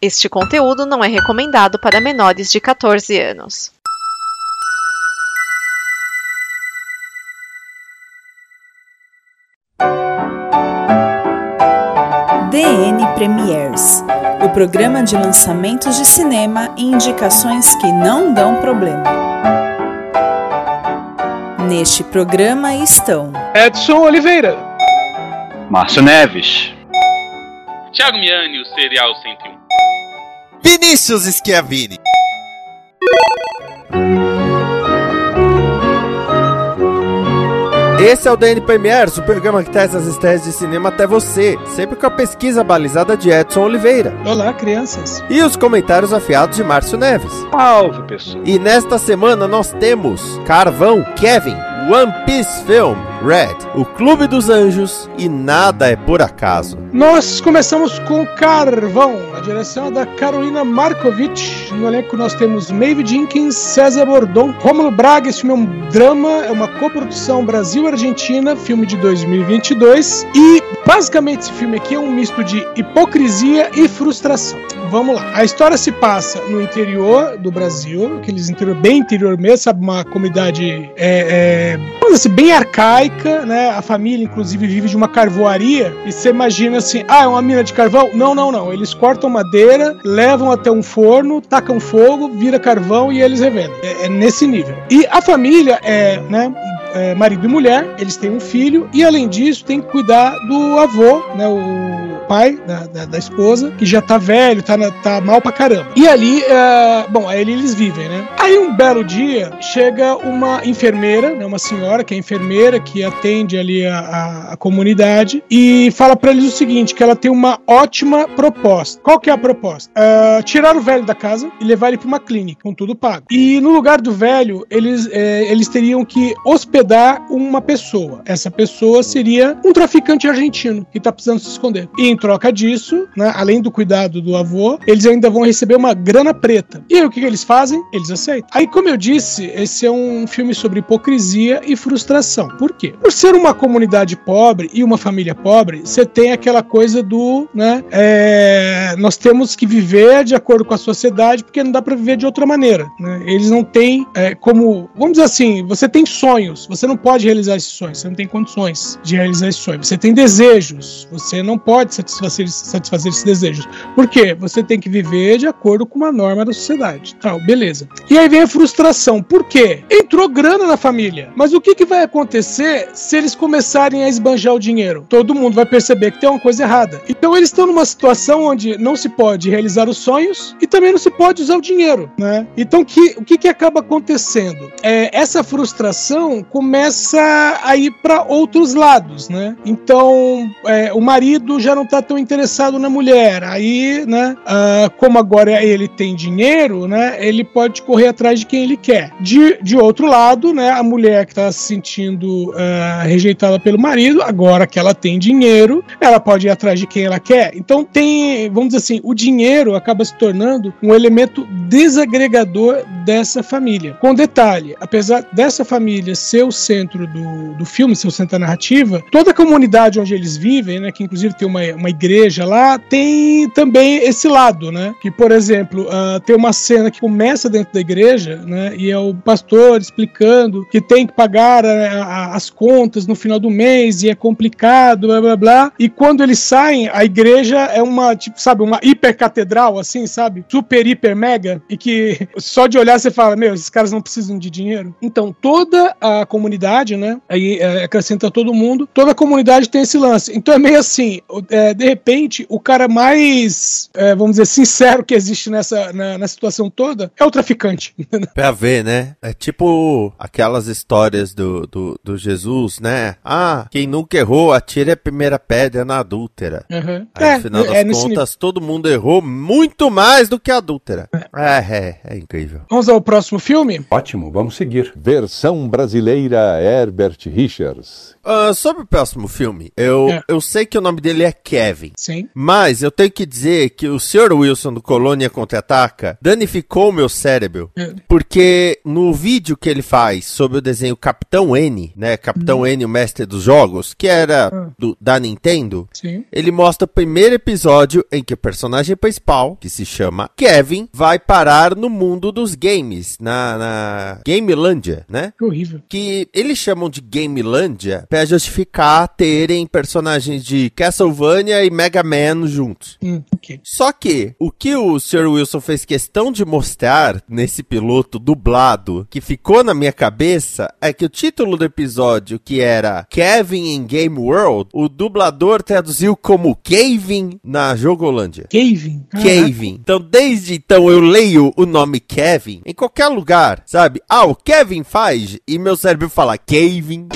Este conteúdo não é recomendado para menores de 14 anos. DN Premiers o programa de lançamentos de cinema e indicações que não dão problema. Neste programa estão Edson Oliveira, Márcio Neves, Thiago Miani, o Serial 101, Vinícius Schiavini. Esse é o DN Premiers, o programa que traz as estreias de cinema até você, sempre com a pesquisa balizada de Edson Oliveira. Olá, crianças. E os comentários afiados de Márcio Neves. Salve, pessoal. E nesta semana nós temos Carvão Kevin, One Piece Film, Red, O Clube dos Anjos e Nada é por Acaso. Nós começamos com Carvão, a direção é da Carolina Markovic. No elenco nós temos Maeve Jenkins, César Bordon, Rômulo Braga. Esse filme é um drama, é uma coprodução Brasil-Argentina, filme de 2022. E basicamente esse filme aqui é um misto de hipocrisia e frustração. Vamos lá. A história se passa no interior do Brasil, aqueles interior bem interior mesmo, sabe, uma comunidade é, é, assim, bem arcaica, né? A família, inclusive, vive de uma carvoaria. E você imagina assim, ah, é uma mina de carvão? Não, não, não. Eles cortam madeira, levam até um forno, tacam fogo, vira carvão e eles revendem. É, é nesse nível. E a família é, né? É, marido e mulher, eles têm um filho e além disso tem que cuidar do avô, né, o pai da, da, da esposa, que já tá velho, tá, tá mal pra caramba. E ali, é, bom, aí eles vivem, né? Aí um belo dia chega uma enfermeira, né, uma senhora que é enfermeira que atende ali a, a, a comunidade e fala para eles o seguinte, que ela tem uma ótima proposta. Qual que é a proposta? Uh, tirar o velho da casa e levar ele para uma clínica com tudo pago. E no lugar do velho, eles, é, eles teriam que hospedar uma pessoa. Essa pessoa seria um traficante argentino que tá precisando se esconder. E em troca disso, né, além do cuidado do avô, eles ainda vão receber uma grana preta. E aí o que, que eles fazem? Eles aceitam. Aí, como eu disse, esse é um filme sobre hipocrisia e frustração. Por quê? Por ser uma comunidade pobre e uma família pobre, você tem aquela coisa do, né, é, nós temos que viver de acordo com a sociedade porque não dá para viver de outra maneira. Né? Eles não têm é, como, vamos dizer assim, você tem sonhos, você não pode realizar esses sonhos, você não tem condições de realizar esses sonhos. Você tem desejos, você não pode satisfazer, satisfazer esses desejos. Por quê? Você tem que viver de acordo com uma norma da sociedade. Tal, beleza. E aí vem a frustração. Por quê? Entrou grana na família. Mas o que, que vai acontecer se eles começarem a esbanjar o dinheiro? Todo mundo vai perceber que tem uma coisa errada. Então eles estão numa situação onde não se pode realizar os sonhos e também não se pode usar o dinheiro, né? Então que, o que, que acaba acontecendo? É, essa frustração começa a ir para outros lados, né? Então, é, o marido já não está tão interessado na mulher. Aí, né? Uh, como agora ele tem dinheiro, né? Ele pode correr atrás de quem ele quer. De, de outro lado, né? A mulher que está se sentindo uh, rejeitada pelo marido, agora que ela tem dinheiro, ela pode ir atrás de quem ela quer. Então tem, vamos dizer assim, o dinheiro acaba se tornando um elemento desagregador dessa família. Com detalhe, apesar dessa família ser o centro do, do filme, ser o centro da narrativa, toda a comunidade onde eles vivem, né, que inclusive tem uma, uma igreja lá, tem também esse lado, né? Que, por exemplo, uh, tem uma cena que começa dentro da igreja, né? E é o pastor explicando que tem que pagar a, a, as contas no final do mês e é complicado, blá blá blá. E quando eles saem, a igreja é uma, tipo, sabe, uma hipercatedral, assim, sabe? Super, hiper, mega. E que só de olhar você fala, meu, esses caras não precisam de dinheiro. Então, toda a comunidade, né? Aí é, acrescenta todo mundo, toda a comunidade tem esse lance. Então é meio assim, é, de repente, o cara mais, é, vamos dizer, sincero que existe nessa na, na, situação toda é o traficante. Pra ver, né? É tipo aquelas histórias do, do, do Jesus, né? Ah, quem nunca errou, atire a primeira pedra na adúltera. Uhum. Aí, é, no final das é, contas, todo mundo errou muito mais do que a adúltera. É. é, é, é incrível. Vamos ao próximo filme? Ótimo, vamos seguir. Versão brasileira brasileira Herbert Richards. Uh, sobre o próximo filme, eu, é. eu sei que o nome dele é Kevin. Sim. Mas eu tenho que dizer que o Sr. Wilson do Colônia Contra-Ataca danificou o meu cérebro. É. Porque no vídeo que ele faz sobre o desenho Capitão N, né? Capitão hum. N, o mestre dos jogos, que era ah. do, da Nintendo, Sim. ele mostra o primeiro episódio em que o personagem principal, que se chama Kevin, vai parar no mundo dos games, na, na Gamelândia, né? Que horrível. Que eles chamam de Gamelândia para justificar terem personagens de Castlevania e Mega Man juntos. Hum, okay. Só que o que o Sr. Wilson fez questão de mostrar nesse piloto dublado, que ficou na minha cabeça, é que o título do episódio, que era Kevin in Game World, o dublador traduziu como Kevin na Jogolândia. Kevin? Kevin. Então, desde então, eu leio o nome Kevin em qualquer lugar, sabe? Ah, o Kevin faz, e meu cérebro fala Kevin.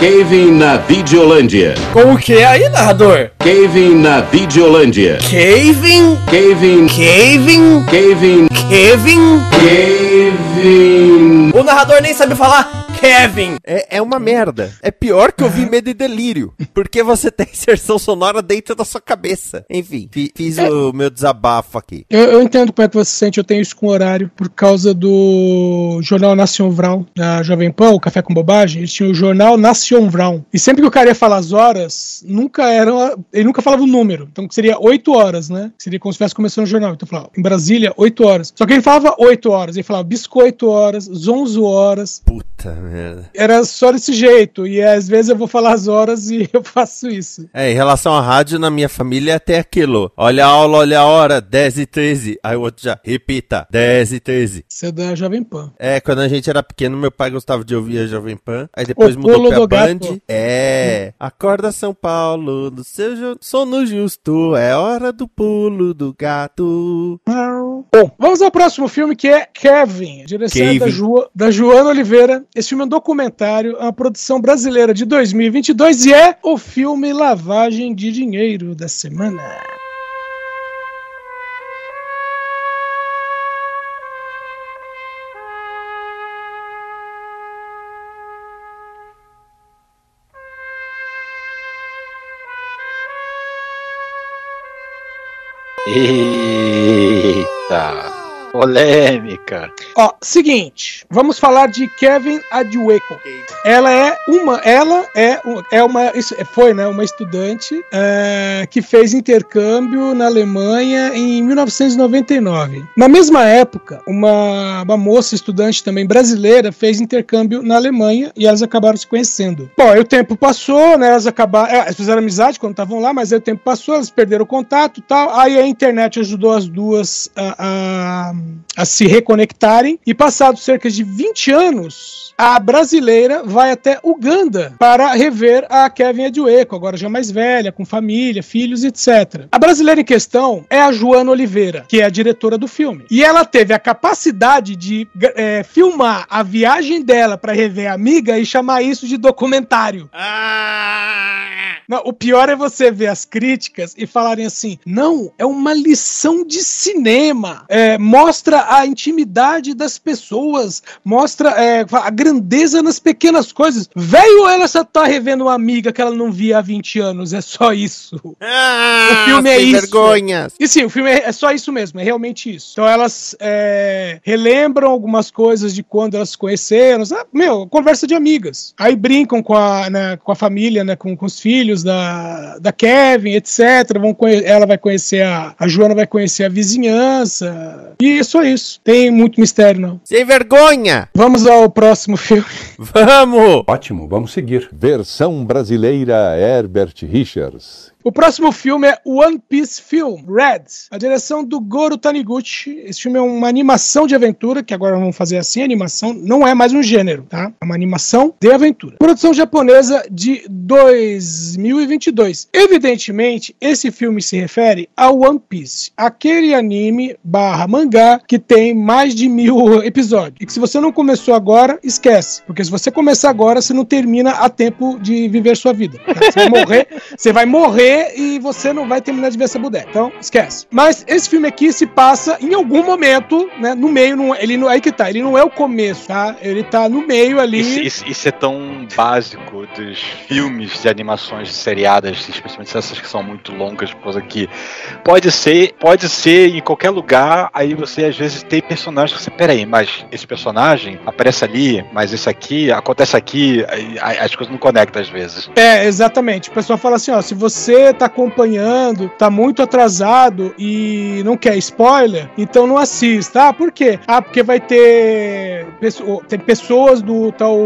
Kevin na Videolândia. Como que é aí, narrador? Kevin na Videolândia. Kevin? Kevin. Kevin? Kevin. Kevin? Kevin. O narrador nem sabe falar. Kevin. É, é uma merda. É pior que ouvir Medo e Delírio. Porque você tem inserção sonora dentro da sua cabeça. Enfim, fiz é. o meu desabafo aqui. Eu, eu, entendo como é que você se sente. Eu tenho isso com horário. Por causa do Jornal Nacional da Jovem Pan, o Café com Bobagem. Eles tinham o Jornal Nacional. E sempre que o cara ia falar as horas, nunca era. Ele nunca falava o número. Então seria 8 horas, né? Seria como se estivesse começando o jornal. Então falava, em Brasília, 8 horas. Só que ele falava 8 horas. Ele falava biscoito horas, zonzo horas. Puta merda. Era só desse jeito. E às vezes eu vou falar as horas e eu faço isso. É, em relação à rádio, na minha família é até aquilo. Olha a aula, olha a hora, 10 e 13. Aí o outro já, repita, 10 e 13. Isso é da Jovem Pan. É, quando a gente era pequeno, meu pai gostava de ouvir a Jovem Pan. Aí depois o mudou pra Band. Gato. É. Acorda São Paulo, do seu sono justo, é hora do pulo do gato. Bom, vamos ao próximo filme que é Kevin, direção da, Ju, da Joana Oliveira. Esse filme um documentário, uma produção brasileira de 2022 e é o filme Lavagem de Dinheiro da semana. Eita! Polêmica. Ó, seguinte, vamos falar de Kevin Adweco. Ela é uma, ela é, é uma, foi, né, uma estudante é, que fez intercâmbio na Alemanha em 1999. Na mesma época, uma, uma moça estudante também brasileira fez intercâmbio na Alemanha e elas acabaram se conhecendo. Bom, aí o tempo passou, né, elas acabaram, é, elas fizeram amizade quando estavam lá, mas aí o tempo passou, elas perderam o contato, tal. Aí a internet ajudou as duas a, a a se reconectarem e passados cerca de 20 anos, a brasileira vai até Uganda para rever a Kevin Edweco, agora já mais velha, com família, filhos, etc. A brasileira em questão é a Joana Oliveira, que é a diretora do filme. E ela teve a capacidade de é, filmar a viagem dela para rever a amiga e chamar isso de documentário. Ah! Não, o pior é você ver as críticas e falarem assim: não, é uma lição de cinema. É, mostra a intimidade das pessoas, mostra é, a grandeza nas pequenas coisas. Velho, ela só tá revendo uma amiga que ela não via há 20 anos. É só isso. Ah, o filme é isso. Vergonhas. E sim, o filme é, é, só isso mesmo, é realmente isso. Então elas é, relembram algumas coisas de quando elas se conheceram. Sabe? Meu, conversa de amigas. Aí brincam com a, né, com a família, né, com, com os filhos filhos da, da Kevin, etc. Vão ela vai conhecer a. A Joana vai conhecer a vizinhança. E é só isso. Tem muito mistério, não. Sem vergonha! Vamos ao próximo filme. Vamos! Ótimo, vamos seguir. Versão brasileira Herbert Richards. O próximo filme é One Piece Film, Red. A direção do Goro Taniguchi. Esse filme é uma animação de aventura, que agora vamos fazer assim, animação. Não é mais um gênero, tá? É uma animação de aventura. Produção japonesa de 2022. Evidentemente, esse filme se refere a One Piece. Aquele anime barra mangá que tem mais de mil episódios. E que se você não começou agora, esquece. Porque se você começar agora, você não termina a tempo de viver sua vida. Tá? Você vai morrer, você vai morrer ler e você não vai terminar de ver essa boneca. Então, esquece. Mas esse filme aqui se passa em algum momento, né? No meio, não, ele não, aí que tá, ele não é o começo, tá? Ele tá no meio ali. Isso, isso, isso é tão básico dos filmes de animações seriadas, especialmente essas que são muito longas, coisa que pode ser, pode ser em qualquer lugar, aí você às vezes tem personagens que você, peraí, mas esse personagem aparece ali, mas esse aqui, acontece aqui, as coisas não conectam às vezes. É, exatamente. O pessoal fala assim, ó, se você tá acompanhando, tá muito atrasado e não quer spoiler, então não assista. Ah, por quê? Ah, porque vai ter, ter pessoas do tal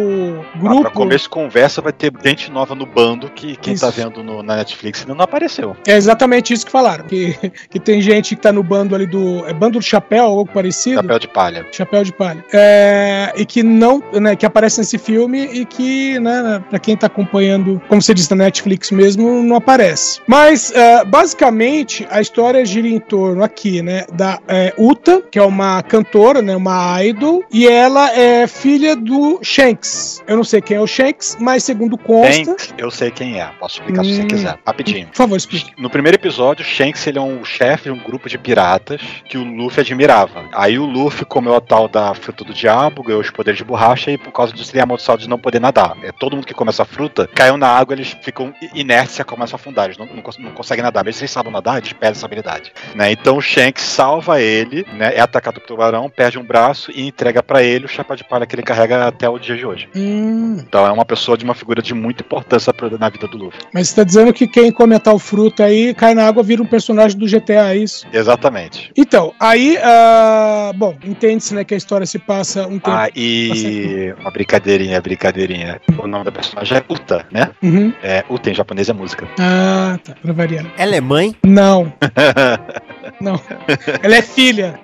grupo. Ah, pra começo de conversa vai ter gente nova no bando que quem tá isso. tá vendo no, na Netflix ainda não apareceu. É exatamente isso que falaram. Que, que tem gente que tá no bando ali do. É bando do chapéu, algo parecido. Chapéu de palha. Chapéu de palha. É, e que não, né, que aparece nesse filme e que, né, pra quem tá acompanhando, como você disse, na Netflix mesmo, não aparece. Mas, uh, basicamente, a história gira em torno aqui, né, da é, Uta, que é uma cantora, né, uma idol, e ela é filha do Shanks. Eu não sei quem é o Shanks, mas segundo consta... Shanks, eu sei quem é. Posso explicar hum, se você hum, quiser. Rapidinho. Por favor, explique. No primeiro episódio, Shanks ele é um chefe de um grupo de piratas que o Luffy admirava. Aí o Luffy comeu a tal da fruta do diabo, ganhou os poderes de borracha e por causa disso ele é amaldiçoado de não poder nadar. É, todo mundo que come essa fruta caiu na água, eles ficam e começam a afundar. Não, não, não conseguem nadar. Mesmo se eles sabem nadar, eles perdem essa habilidade. Né? Então o Shanks salva ele, né? é atacado pelo tubarão, perde um braço e entrega para ele o chapéu de palha que ele carrega até o dia de hoje. Hum. Então é uma pessoa de uma figura de muita importância na vida do Luffy. Mas você tá dizendo que quem come a tal fruta aí cai na água vira um personagem do GTA, é isso? Exatamente. Então, aí, uh, bom, entende-se né, que a história se passa um tempo. Ah, e uma brincadeirinha, brincadeirinha. O nome da personagem é Uta, né? Uhum. É, Uta em japonês é música. Ah, tá, pra variar. Ela é mãe? Não. não. Ela é filha.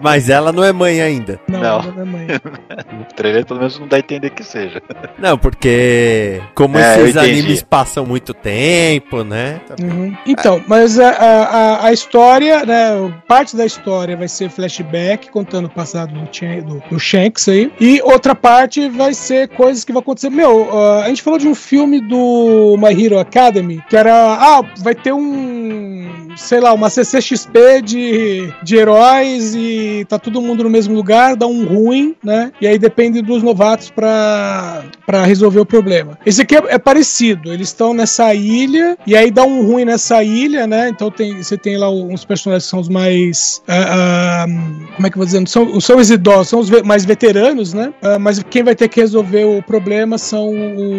Mas ela não é mãe ainda. Não, não. ela não é mãe. o trailer pelo menos não dá a entender que seja. Não, porque como é, esses animes passam muito tempo, né? Uhum. Então, mas a, a, a, história, né? Parte da história vai ser flashback, contando o passado do, do, do Shanks aí. E outra parte vai ser coisas que vão acontecer. Meu, uh, a gente falou de um filme do My Hero Academy, que era. Ah, vai ter um. Sei lá, uma CCXP de, de heróis e tá todo mundo no mesmo lugar, dá um ruim, né? E aí depende dos novatos para resolver o problema. Esse aqui é, é parecido, eles estão nessa ilha e aí dá um ruim nessa ilha, né? Então tem, você tem lá uns personagens que são os mais. Uh, uh, como é que eu vou dizendo? São, são os idosos, são os mais veteranos, né? Uh, mas quem vai ter que resolver o problema são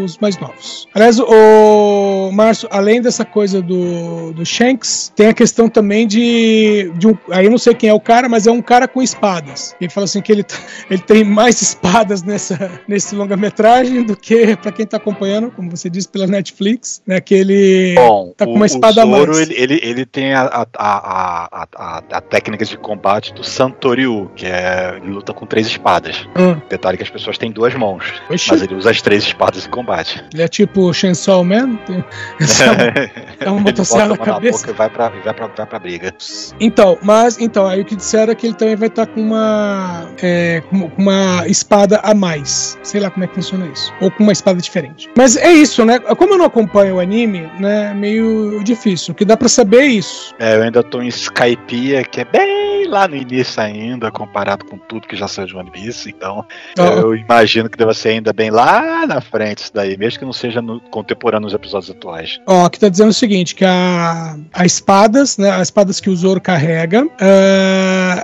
os mais novos. Aliás, o Márcio, além dessa coisa do, do Shanks, tem a questão também de, de um. Aí eu não sei quem é o cara, mas é um cara com espadas. Ele fala assim que ele, ele tem mais espadas nessa, nesse longa-metragem do que, para quem tá acompanhando, como você disse, pela Netflix, né? Que ele Bom, tá com uma espada o Zoro, mais. Ele, ele, ele tem a, a, a, a, a técnica de combate do Santoryu, que é ele luta com três espadas. Hum. Detalhe que as pessoas têm duas mãos, Oxi. mas ele usa as três espadas em combate. Ele é tipo Chainsaw Man? Tem essa, é uma motosserra na cabeça. e vai pra, vai, pra, vai pra briga. Então, mas então, aí o que disseram é que ele também vai estar tá com uma é, com uma espada a mais. Sei lá como é que funciona isso. Ou com uma espada diferente. Mas é isso, né? Como eu não acompanho o anime, né? Meio difícil. O que dá para saber é isso. É, eu ainda tô em Skypiea, que é bem lá no início ainda, comparado com tudo que já saiu de One Piece. Então, oh. eu imagino que deva ser ainda bem lá na frente isso daí, mesmo que não seja no, contemporâneo nos episódios atuais. Ó, oh, aqui tá dizendo o seguinte, que a, a espadas, né? As espadas que o Zoro carrega, uh,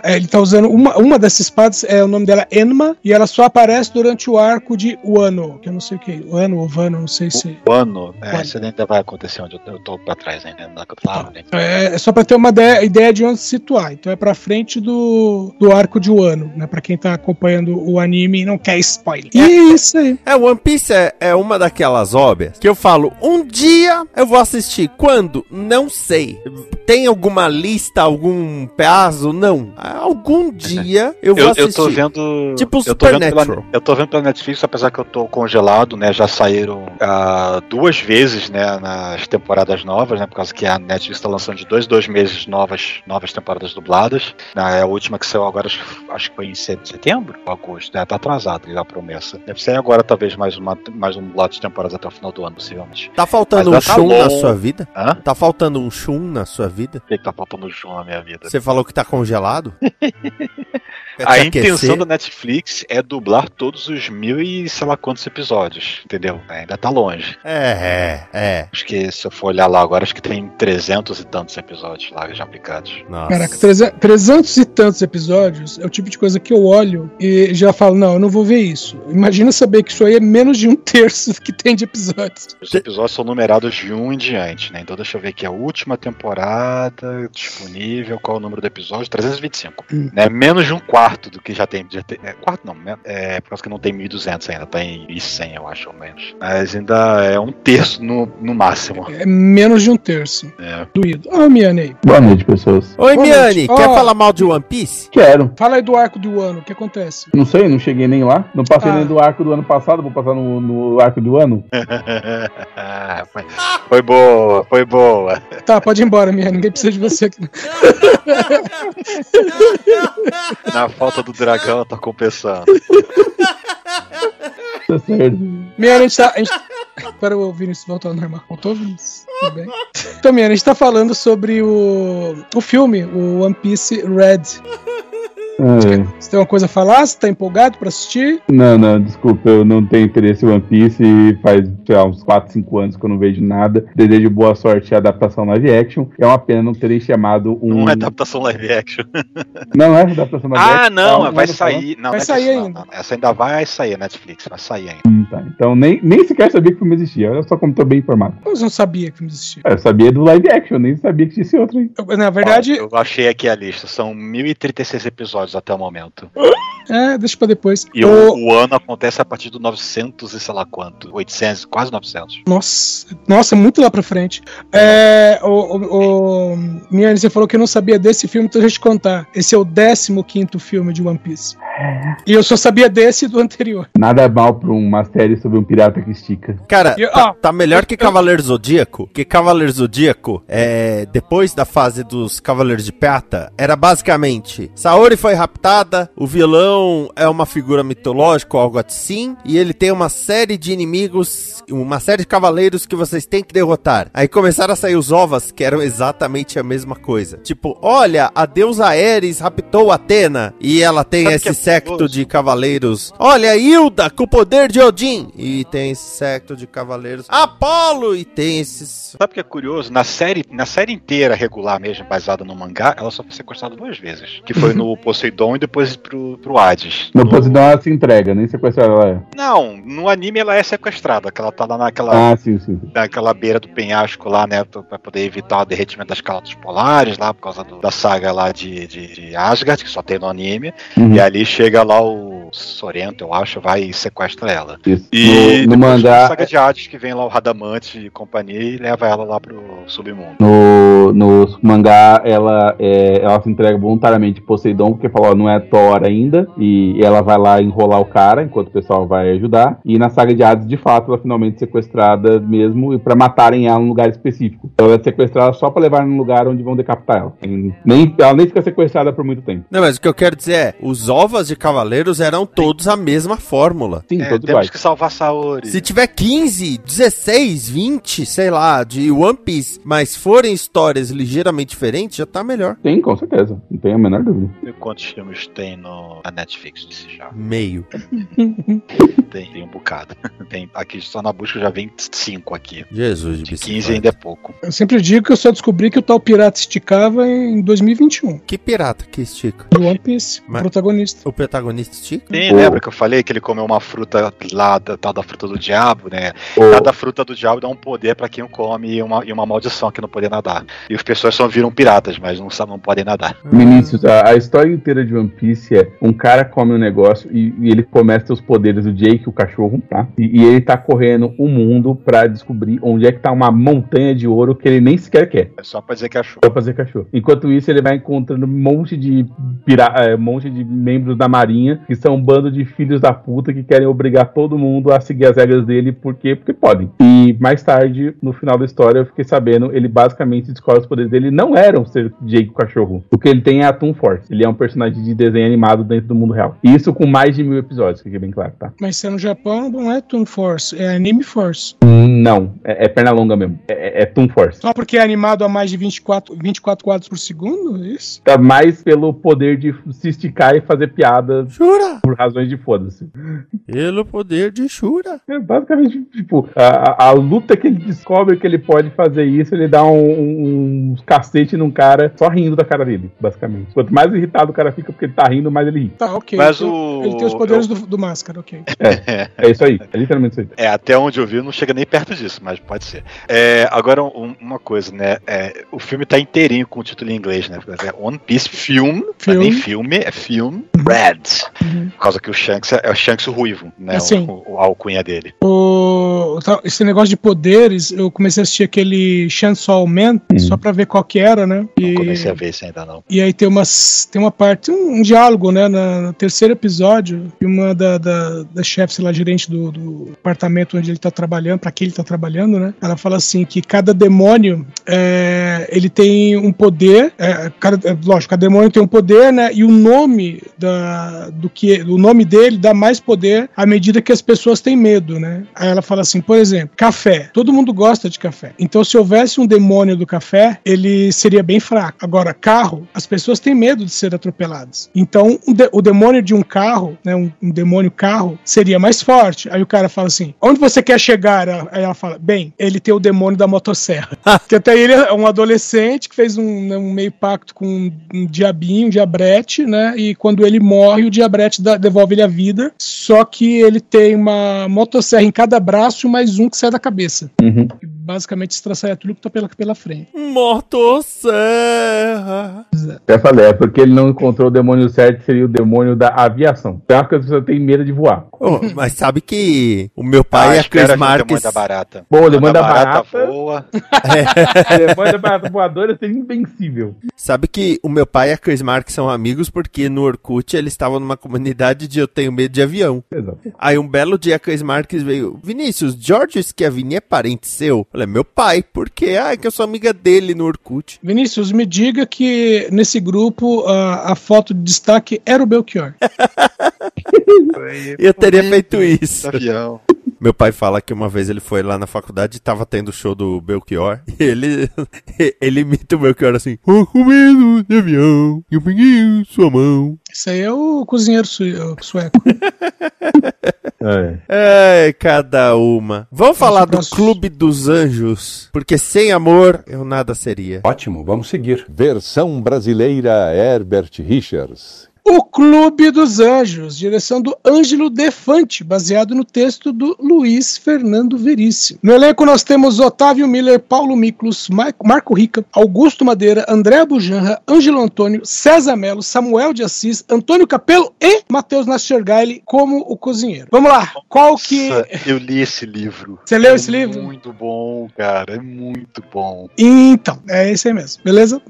ele tá usando uma, uma dessas espadas, é o nome dela Enma, e ela só aparece durante o arco de Wano, que eu não sei o que, Wano ou Vano, não sei se. Wano, é, isso ainda vai acontecer onde eu, tô pra trás ainda, não tá. é, é só pra ter uma ideia, ideia de onde se situar, então é pra frente do, do arco de Wano, né, pra quem tá acompanhando o anime e não quer spoiler. E é isso aí. É, One Piece é, é uma daquelas obras que eu falo, um dia eu vou assistir, quando? Não sei. Tem alguma lista, algum pedaço? Não. Algum dia eu vou eu, assistir. Eu tô vendo. Tipo eu tô vendo pela, eu tô vendo pela Netflix, apesar que eu tô congelado, né? Já saíram uh, duas vezes, né? Nas temporadas novas, né? Por causa que a Netflix tá lançando de dois, dois meses novas, novas temporadas dubladas. Né, a última que saiu agora, acho, que foi em setembro, agosto, né? Tá atrasado a promessa. Deve sair agora, talvez, mais, uma, mais um lote de temporadas até o final do ano, possivelmente. Tá faltando um tá na sua vida? Hã? Tá faltando um chum na sua vida? O que, que tá faltando um chum na minha vida? Você falou que tá congelado? a intenção da Netflix é dublar todos os mil e sei lá quantos episódios, entendeu? Ainda tá longe. É, é, é. Acho que se eu for olhar lá agora, acho que tem 300 e tantos episódios lá já aplicados. Nossa. Caraca, 300 e tantos episódios é o tipo de coisa que eu olho e já falo, não, eu não vou ver isso. Imagina saber que isso aí é menos de um terço que tem de episódios. Os episódios são numerados de um em diante, né? Então deixa eu ver aqui a última temporada disponível, qual é o número do episódio? 325. Hum. Né? Menos de um quarto do que já tem. Já tem é, quarto não, né? É, por causa que não tem 1200 ainda, tá em 1100, eu acho, ou menos. Mas ainda é um terço no, no máximo. É menos de um terço. É. Doído. Ó, oh, Miane. Boa noite, pessoas. Oi, Boa Miane, quer oh. falar mal de One Piece? Quero. Fala aí do arco do ano, o que acontece? Não sei, não cheguei nem lá. Não passei ah. nem do arco do ano passado, vou passar no, no arco do ano. foi, foi boa, foi boa. Tá, pode ir embora, Miane, ninguém precisa de você aqui. Na falta do dragão, tá compensando. Tá certo. Minha, a gente tá. A gente... Para o Vinícius voltar ao normal. Voltou, Vinícius? Tudo bem. Então, minha, a gente tá falando sobre o, o filme, o One Piece Red. É. Você tem uma coisa a falar? Você tá empolgado pra assistir? Não, não, desculpa, eu não tenho interesse em One Piece e faz, sei lá, uns 4, 5 anos que eu não vejo nada. Desejo boa sorte a adaptação live action. É uma pena não terem chamado um. Não é adaptação live action. Não é adaptação live ah, action. Ah, não, não vai sair. Não, vai sair ainda. Não, essa ainda vai sair, Netflix, vai sair ainda. Hum, tá. Então nem, nem sequer sabia que o filme existia. Olha só como tô bem informado. Eu não sabia que o filme existia. É, eu sabia do live action, nem sabia que existia outro aí. Eu, na verdade. eu achei aqui a lista. São 1036 episódios até o momento. É, deixa pra depois. E o, o, ano acontece a partir do 900 e sei lá quanto. 800, quase 900. Nossa, nossa, muito lá pra frente. É, o, o, o Miane, você falou que não sabia desse filme, então deixa eu te contar. Esse é o 15 filme de One Piece. É. E eu só sabia desse do anterior. Nada mal pra uma série sobre um pirata que estica. Cara, eu, tá, tá, melhor que Cavaleiro Zodíaco, que Cavaleiro Zodíaco, é, depois da fase dos Cavaleiros de Prata, era basicamente Saori foi raptada, o vilão é uma figura mitológica algo assim, e ele tem uma série de inimigos, uma série de cavaleiros que vocês têm que derrotar. Aí começaram a sair os ovas, que eram exatamente a mesma coisa. Tipo, olha, a deusa Ares raptou Atena, e ela tem Sabe esse é secto de cavaleiros. Olha, Hilda, com o poder de Odin, e tem esse secto de cavaleiros. Apolo, e tem esses... Sabe o que é curioso? Na série, na série inteira regular mesmo, baseada no mangá, ela só foi sequestrada duas vezes. Que foi no Poseidon e depois pro, pro No, no Poseidon ela se entrega, nem sequestrada ela é. Não, no anime ela é sequestrada, que ela tá lá naquela. Ah, sim, sim. Naquela beira do penhasco lá, né? Pra poder evitar o derretimento das calotas polares lá, por causa do, da saga lá de, de, de, Asgard, que só tem no anime. Uhum. E ali chega lá o Sorento, eu acho, vai e sequestra ela. Isso. E no, no mangá. saga de Hades que vem lá o Radamante e companhia e leva ela lá pro submundo. No, no mangá, ela, é, ela se entrega voluntariamente Poseidon, porque falou, não é Thor ainda, e ela vai lá enrolar o cara, enquanto o pessoal vai ajudar. E na saga de Hades, de fato, ela é finalmente sequestrada mesmo, e para matarem ela num lugar específico. Ela é sequestrada só para levar num lugar onde vão decapitar ela. Nem, ela nem fica sequestrada por muito tempo. Não, mas o que eu quero dizer é, os ovos de cavaleiros eram todos a mesma fórmula. Sim, é, todos temos iguais. que salvar Saori. Se tiver 15, 16, 20, sei lá, de One Piece, mas forem histórias ligeiramente diferentes, já tá melhor. Sim, com certeza. Não tenho a menor dúvida. E quantos filmes tem no, na Netflix desse já? Meio. tem, tem um bocado. Tem, aqui só na busca já vem cinco aqui. Jesus, de 15 ainda é pouco. Eu sempre digo que eu só descobri que o tal pirata esticava em 2021. Que pirata que estica? O One Piece, Mas o protagonista. O protagonista estica? Sim, lembra que eu falei que ele comeu uma fruta lá, da tal da fruta do diabo, né? Cada fruta do diabo dá um poder para quem come e uma, e uma maldição que não poder nadar. E as pessoas só viram piratas, mas não, não podem nadar. Vinícius, a, a, história inteira de One Piece é um cara come um negócio e, e ele começa a ter os poderes do Jake, o cachorro, tá? E, e, ele tá correndo o mundo pra descobrir onde é que tá uma montanha de ouro que ele nem sequer quer. É só pra dizer cachorro. Só pra dizer cachorro. Enquanto isso, ele vai encontrando um monte de pira é, um monte de membros da marinha que são um bando de filhos da puta que querem obrigar todo mundo a seguir as regras dele porque, porque podem. E mais tarde, no final da história, eu fiquei sabendo, ele basicamente descobre os poderes dele não eram ser Jake o cachorro. O que ele tem é a Toon Force. Ele é um personagem de desenho animado dentro do mundo real. Isso com mais de mil episódios, fica bem claro, tá? Mas se é no Japão, não é Toon Force, é Anime Force. Não, é, é perna longa mesmo. É, é, é Toon Force. Só porque é animado a mais de 24, 24 quadros por segundo? É isso? Tá mais pelo poder de se esticar e fazer piada. Jura? Por razões de foda-se. Pelo poder de Shura. É basicamente, tipo, a, a, luta que ele descobre que ele pode fazer isso, ele dá um, um, um cacete num cara só rindo da cara dele, basicamente. Quanto mais irritado o cara fica porque ele tá rindo, mais ele ri. Tá, ok. Mas o... Ele tem os poderes eu... do, do máscara, ok. É, é isso aí. É literalmente isso aí. É, até onde eu vi, não chega nem perto disso, mas pode ser. É, agora, um, uma coisa, né? É, o filme tá inteirinho com o título em inglês, né? É One Piece Film, Film. Não é nem filme, é Film Red. Uhum. Por causa que o Shanks é, é o Shanks o ruivo, né? Assim, o, o, a alcunha dele. O, esse negócio de poderes, eu comecei a assistir aquele Chainsaw Man, uhum. só pra ver qual que era, né? E, não comecei a ver isso ainda não. E aí tem, umas, tem uma parte, um, um diálogo, né? Na, no terceiro episódio, uma da, da, da chefe, sei lá, gerente do, do apartamento onde ele tá trabalhando, pra que ele tá trabalhando, né? Ela fala assim que cada demônio é, ele tem um poder, é, cada, é, lógico, cada demônio tem um poder, né? E o nome da, do que o nome dele dá mais poder à medida que as pessoas têm medo, né? Aí ela fala assim, por exemplo, café. Todo mundo gosta de café. Então, se houvesse um demônio do café, ele seria bem fraco. Agora, carro, as pessoas têm medo de ser atropeladas. Então, o demônio de um carro, né? Um, um demônio carro, seria mais forte. Aí o cara fala assim: onde você quer chegar? Aí ela fala: bem, ele tem o demônio da motosserra. que até ele é um adolescente que fez um, né, um meio pacto com um, um diabinho, um diabrete, né? E quando ele morre, o diabrete dá, devolve ele a vida. Só que ele tem uma motosserra em cada braço e mais um que sai da cabeça. Uhum. Basicamente estraçalha tudo que tá pela, pela frente. Motosserra. Eu falei, é porque ele não encontrou o demônio certo, seria o demônio da aviação. Então que as pessoas têm medo de voar. Oh, mas sabe que o meu pai ah, é Chris Marques. O demônio da barata. Bom, o demônio da, da barata, barata voa. É. o demônio da barata voadora seria invencível. Sabe que o meu pai e a Chris Marques são amigos porque no Orkut eles estavam numa comunidade de eu tenho medo de avião. Exato. Aí um belo dia a Chris Marques veio, Vinícius, George Schiavini é parente seu? Eu falei, meu pai, por quê? Ah, é que eu sou amiga dele no Orkut. Vinícius, me diga que nesse grupo a, a foto de destaque era o Belchior. eu teria feito isso. Avião. Meu pai fala que uma vez ele foi lá na faculdade e tava tendo o show do Belchior. E ele, ele imita o Belchior assim: Oh, com medo de avião, eu peguei sua mão. Isso aí é o cozinheiro sueco. é. é, cada uma. Vamos falar do Clube dos Anjos, porque sem amor eu nada seria. Ótimo, vamos seguir. Versão brasileira Herbert Richards. O Clube dos Anjos, direção do Ângelo Defante, baseado no texto do Luiz Fernando Veríssimo. No elenco nós temos Otávio Miller, Paulo Miklos, Marco Rica, Augusto Madeira, André Bujanra, Ângelo Antônio, César Melo, Samuel de Assis, Antônio Capelo e Matheus Nascergaile como o cozinheiro. Vamos lá, qual que... Eu li esse livro. Você leu é esse livro? Muito bom, cara, é muito bom. Então, é esse aí mesmo, beleza?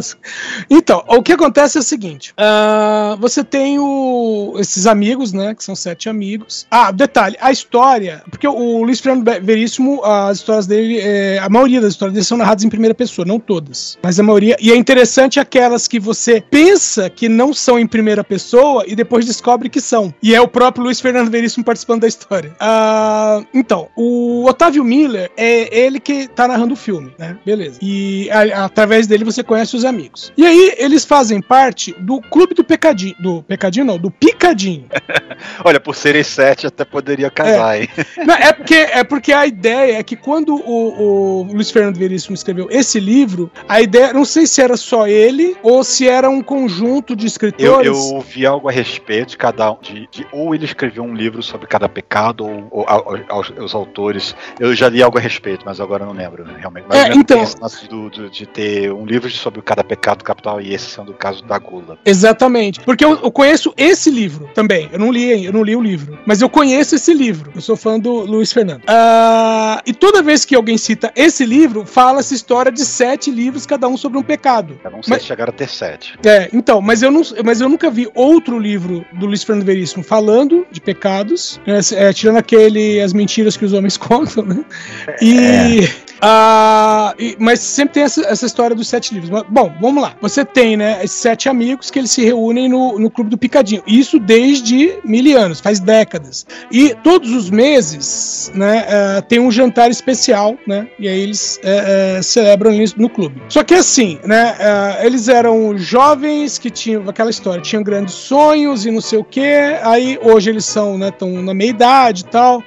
então, o que acontece é o seguinte... Uh você tem o, esses amigos, né? Que são sete amigos. Ah, detalhe, a história. Porque o Luiz Fernando Veríssimo, as histórias dele, é, a maioria das histórias dele são narradas em primeira pessoa, não todas. Mas a maioria. E é interessante aquelas que você pensa que não são em primeira pessoa e depois descobre que são. E é o próprio Luiz Fernando Veríssimo participando da história. Ah, então, o Otávio Miller é ele que tá narrando o filme, né? Beleza. E a, através dele você conhece os amigos. E aí eles fazem parte do Clube do Pecado pecadinho. Do pecadinho não, do picadinho. Olha, por serem sete até poderia casar, é. hein? Não, é, porque, é porque a ideia é que quando o, o Luiz Fernando Veríssimo escreveu esse livro, a ideia, não sei se era só ele ou se era um conjunto de escritores. Eu, eu ouvi algo a respeito de cada um, de, de, ou ele escreveu um livro sobre cada pecado, ou, ou, ou os autores. Eu já li algo a respeito, mas agora não lembro, né, realmente. Mas é, então. Do, do, de ter um livro sobre cada pecado capital e esse sendo o caso da gula. Exatamente. Porque eu, eu, conheço esse livro também. Eu não li, eu não li o livro. Mas eu conheço esse livro. Eu sou fã do Luiz Fernando. Uh, e toda vez que alguém cita esse livro, fala essa história de sete livros, cada um sobre um pecado. Eu não sei mas, se chegaram a ter sete. É, então, mas eu, não, mas eu nunca vi outro livro do Luiz Fernando Veríssimo falando de pecados, é, é, tirando aquele As Mentiras que os Homens Contam, né? E. É. Uh, e, mas sempre tem essa, essa, história dos sete livros. Mas, bom, vamos lá. Você tem, né, esses sete amigos que eles se reúnem no, no Clube do Picadinho. Isso desde mil anos, faz décadas. E todos os meses, né, uh, tem um jantar especial, né? E aí eles uh, celebram isso no clube. Só que assim, né, eles eram jovens que tinham aquela história, tinham grandes sonhos e não sei o que. Aí hoje eles são, né, estão na meia idade e tal.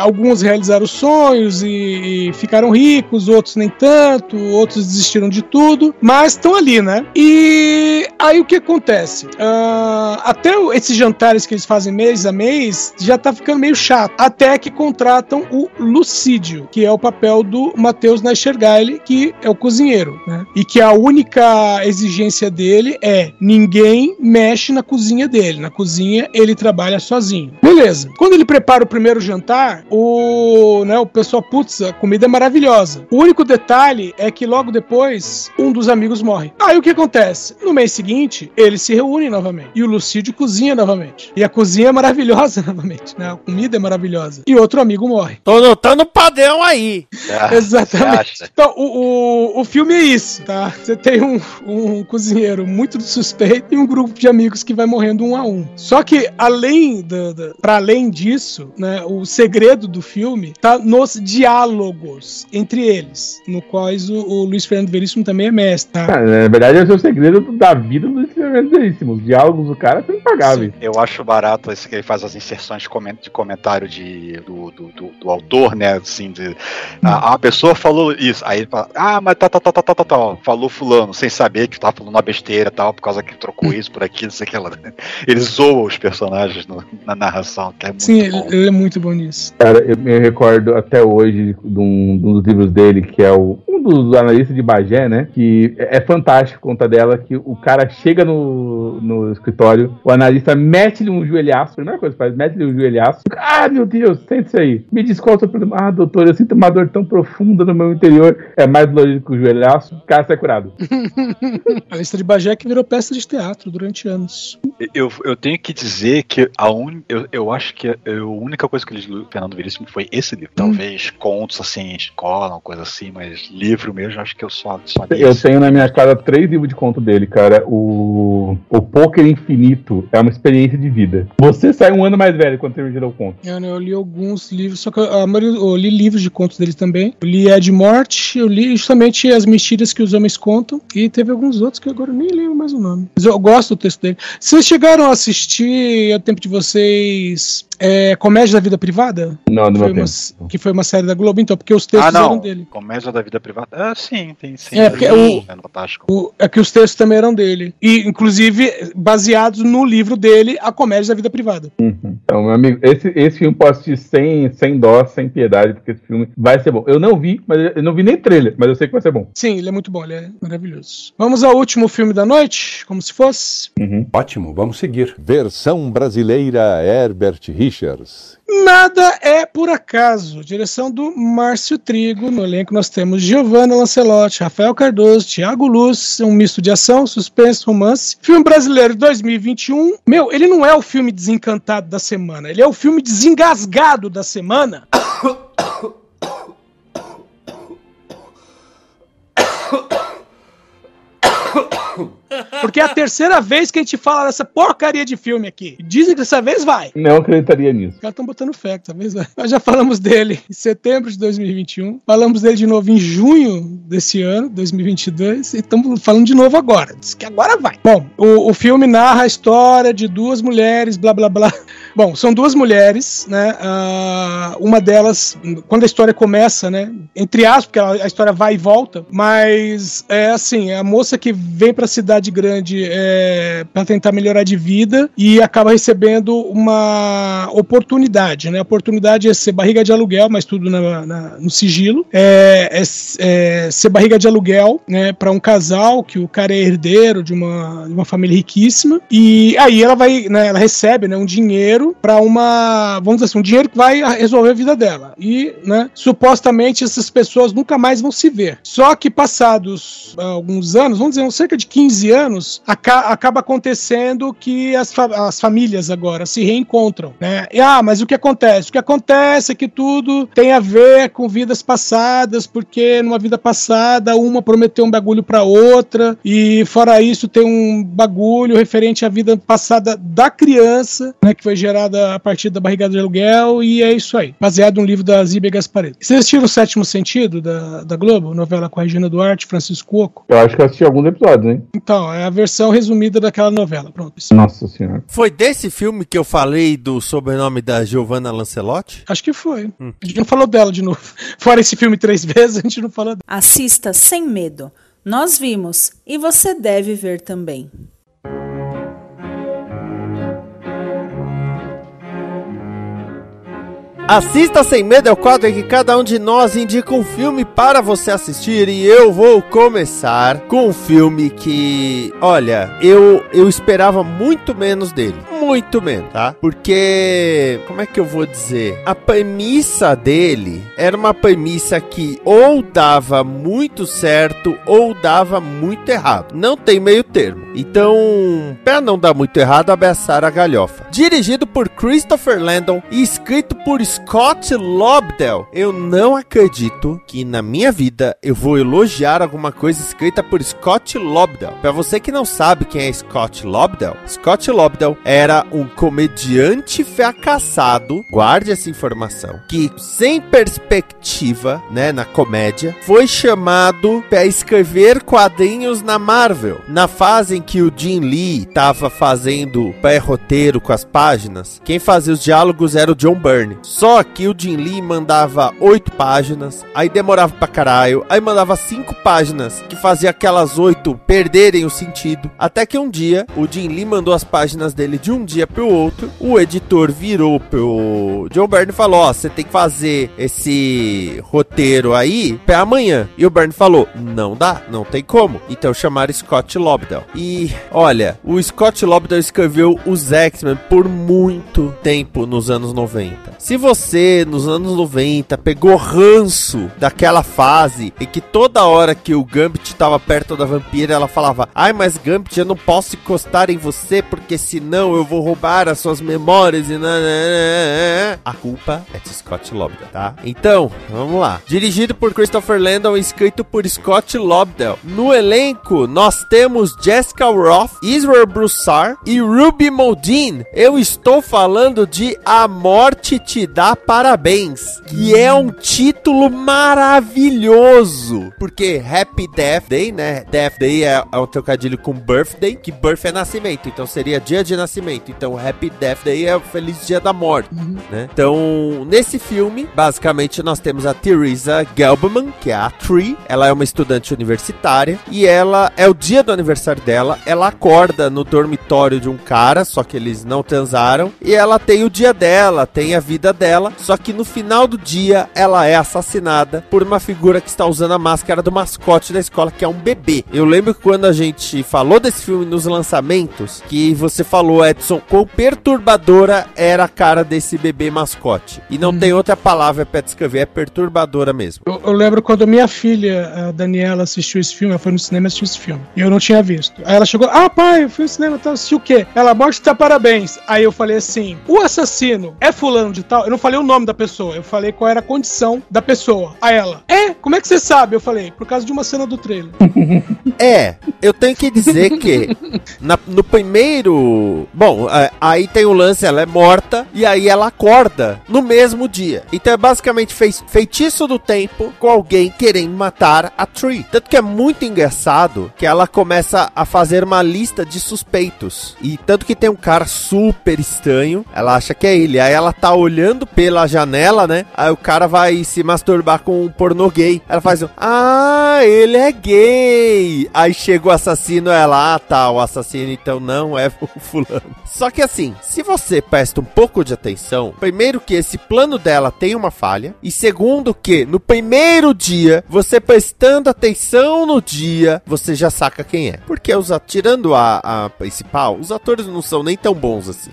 Alguns realizaram sonhos e, e ficaram ricos, outros nem tanto, outros desistiram de tudo, mas estão ali, né? E aí o que acontece? Uh, até esses jantares que eles fazem mês a mês já tá ficando meio chato. Até que contratam o Lucídio, que é o papel do Matheus Nachergaile, que é o cozinheiro, né? E que a única exigência dele é ninguém mexe na cozinha dele. Na cozinha ele trabalha sozinho. Beleza. Quando ele prepara o primeiro jantar, o, né, o pessoal, putz, a comida é maravilhosa. O único detalhe é que logo depois, um dos amigos morre. Aí o que acontece? No mês seguinte, eles se reúnem novamente. E o Lucídio cozinha novamente. E a cozinha é maravilhosa novamente, né? A comida é maravilhosa. E outro amigo morre. Tô notando padrão aí. Ah, Exatamente. Então, o, o, o filme é isso, tá? Você tem um, um cozinheiro muito suspeito e um grupo de amigos que vai morrendo um a um. Só que, além do, do para além disso, né, o segredo do filme tá nos diálogos entre entre eles, no quais o, o Luiz Fernando Veríssimo também é mestre, tá? Ah, na verdade, esse é o segredo da vida do Luiz Fernando Veríssimo. Os diálogos do cara são impagáveis. Eu acho barato esse que ele faz as inserções de comentário de, do, do, do, do autor, né? Assim, de, a, a, pessoa falou isso, aí ele fala, ah, mas tá, tá, tá, tá, tá, tá, tá, falou fulano, sem saber que tava falando uma besteira tal, por causa que trocou isso por aquilo, não sei o que lá. Ele zoa os personagens no, na narração, que é muito Sim, ele, ele, é muito bom nisso. Cara, eu me recordo até hoje de um, de um dos livros dele, que é o, um dos analistas de Bagé, né? Que é, é fantástico conta dela que o cara chega no, no escritório, o analista mete-lhe um joelhaço, primeira coisa que faz, mete-lhe um joelhaço. Ah, meu Deus, sente-se aí. Me diz qual é o seu problema. Ah, doutor, eu sinto uma dor tão profunda no meu interior. É mais dolorido que o joelhaço, o cara sai curado. a lista de Bagé que virou peça de teatro durante anos. Eu, eu tenho que dizer que a un... eu, eu acho que a, a única coisa que ele li Fernando Veríssimo foi esse livro. Hum. Talvez contos assim, escola, uma coisa assim, mas livro mesmo, acho que eu só, só Eu tenho na minha casa três livros de conto dele, cara. O, o Poker Infinito é uma experiência de vida. Você sai um ano mais velho quando termina o conto. Eu, eu li alguns livros, só que a maioria, eu li livros de contos dele também. Eu li Ed Morte, eu li justamente As Mentiras que os Homens Contam, e teve alguns outros que agora nem lembro mais o nome. Mas eu gosto do texto dele. Vocês chegaram a assistir, ao tempo de vocês, é, Comédia da Vida Privada? Não, não foi uma, Que foi uma série da Globo, então, porque os textos ah, eram dele. Comédia da Vida Privada? Ah, sim, tem sim. É, porque o, é fantástico. O, é que os textos também eram dele. E, inclusive, baseados no livro dele, A Comédia da Vida Privada. Uhum. Então, meu amigo, esse, esse filme pode assistir sem, sem dó, sem piedade, porque esse filme vai ser bom. Eu não vi, mas eu não vi nem trailer, mas eu sei que vai ser bom. Sim, ele é muito bom, ele é maravilhoso. Vamos ao último filme da noite, como se fosse. Uhum. Ótimo, vamos seguir. Versão brasileira Herbert Richards. Nada é por acaso. Direção do Márcio Trigo. No elenco nós temos Giovanna Lancelotti, Rafael Cardoso, Thiago Luz. Um misto de ação, suspense, romance. Filme brasileiro 2021. Meu, ele não é o filme desencantado da semana. Ele é o filme desengasgado da semana. Porque é a terceira vez que a gente fala dessa porcaria de filme aqui. Dizem que dessa vez vai. Não acreditaria nisso. Os caras estão botando fé dessa vez vai. Nós já falamos dele em setembro de 2021. Falamos dele de novo em junho desse ano, 2022. E estamos falando de novo agora. Diz que agora vai. Bom, o, o filme narra a história de duas mulheres, blá blá blá. Bom, são duas mulheres, né? Uh, uma delas, quando a história começa, né? Entre aspas, porque a, história vai e volta, mas é assim, é a moça que vem para a cidade grande é, para tentar melhorar de vida e acaba recebendo uma oportunidade, né? A oportunidade é ser barriga de aluguel, mas tudo na, na, no sigilo. É, é, é, ser barriga de aluguel, né? Para um casal que o cara é herdeiro de uma, de uma família riquíssima e aí ela vai, né? Ela recebe, né? Um dinheiro dinheiro para uma, vamos dizer assim, um dinheiro que vai resolver a vida dela. E, né, supostamente essas pessoas nunca mais vão se ver. Só que passados uh, alguns anos, vamos dizer, cerca de 15 anos, aca acaba acontecendo que as, fa as famílias agora se reencontram, né? E, ah, mas o que acontece? O que acontece é que tudo tem a ver com vidas passadas, porque numa vida passada uma prometeu um bagulho para outra e fora isso tem um bagulho referente à vida passada da criança, né, que foi gerado gerada a partir da barrigada de aluguel, e é isso aí. Baseado no livro da Zíbia Gasparetti. Vocês assistiram o Sétimo Sentido da, da Globo? Novela com a Regina Duarte, Francisco Oco? Eu acho que eu assisti alguns episódios, hein? Então, é a versão resumida daquela novela. Pronto. Nossa senhora. Foi desse filme que eu falei do sobrenome da Giovanna Lancelotti? Acho que foi. Hum. A gente não falou dela de novo. Fora esse filme três vezes, a gente não falou dela. Assista sem medo. Nós vimos e você deve ver também. Assista Sem Medo é o quadro em que cada um de nós indica um filme para você assistir e eu vou começar com um filme que, olha, eu eu esperava muito menos dele, muito menos, tá? Porque como é que eu vou dizer? A premissa dele era uma premissa que ou dava muito certo ou dava muito errado. Não tem meio termo. Então, para não dar muito errado, abraçar a galhofa. Dirigido por Christopher Landon e escrito por Scott Lobdell. Eu não acredito que na minha vida eu vou elogiar alguma coisa escrita por Scott Lobdell. Para você que não sabe quem é Scott Lobdell, Scott Lobdell era um comediante fracassado, guarde essa informação, que sem perspectiva, né, na comédia, foi chamado para escrever quadrinhos na Marvel. Na fase em que o Jim Lee estava fazendo pré-roteiro com as páginas, quem fazia os diálogos era o John Byrne. Só só que o Jim Lee mandava oito páginas, aí demorava pra caralho, aí mandava cinco páginas, que fazia aquelas oito perderem o sentido. Até que um dia, o Jim Lee mandou as páginas dele de um dia pro outro, o editor virou pro John Byrne e falou, ó, oh, você tem que fazer esse roteiro aí pra amanhã. E o Byrne falou, não dá, não tem como. Então chamaram Scott Lobdell. E, olha, o Scott Lobdell escreveu os X-Men por muito tempo nos anos 90. Se você você, nos anos 90, pegou ranço daquela fase em que toda hora que o Gambit estava perto da vampira, ela falava: Ai, mas Gambit, eu não posso encostar em você porque senão eu vou roubar as suas memórias e. A culpa é de Scott Lobdell, tá? Então, vamos lá. Dirigido por Christopher Landon e escrito por Scott Lobdell. No elenco, nós temos Jessica Roth, Israel Broussard e Ruby Moldin. Eu estou falando de A Morte Te Dá parabéns, que é um título maravilhoso, porque Happy Death Day, né? Death Day é, é um trocadilho com birthday, que birth é nascimento, então seria dia de nascimento. Então Happy Death Day é o feliz dia da morte, uhum. né? Então, nesse filme, basicamente nós temos a Teresa Gelbman, que é a Tree, ela é uma estudante universitária e ela é o dia do aniversário dela, ela acorda no dormitório de um cara, só que eles não transaram, e ela tem o dia dela, tem a vida dela dela, só que no final do dia ela é assassinada por uma figura que está usando a máscara do mascote da escola, que é um bebê. Eu lembro que quando a gente falou desse filme nos lançamentos, que você falou, Edson, quão perturbadora era a cara desse bebê mascote. E não hum. tem outra palavra para descrever, é perturbadora mesmo. Eu, eu, lembro quando minha filha, a Daniela, assistiu esse filme, ela foi no cinema assistir esse filme. E eu não tinha visto. Aí ela chegou, ah, pai, eu fui no cinema, tá, assistiu o quê? Ela, morte tá parabéns. Aí eu falei assim, o assassino é fulano de tal? Eu não falei o nome da pessoa, eu falei qual era a condição da pessoa. A ela, é? Como é que você sabe? Eu falei, por causa de uma cena do trailer. é, eu tenho que dizer que na, no primeiro. Bom, é, aí tem o lance, ela é morta e aí ela acorda no mesmo dia. Então é basicamente feitiço do tempo com alguém querendo matar a Tree. Tanto que é muito engraçado que ela começa a fazer uma lista de suspeitos. E tanto que tem um cara super estranho, ela acha que é ele. Aí ela tá olhando pela janela, né? Aí o cara vai se masturbar com um pornô gay. Ela faz um, ah, ele é gay. Aí chega o assassino, ela, ah, tá, o assassino então não é o fulano. Só que assim, se você presta um pouco de atenção, primeiro que esse plano dela tem uma falha, e segundo que no primeiro dia, você prestando atenção no dia, você já saca quem é. Porque os tirando a, a principal, os atores não são nem tão bons assim.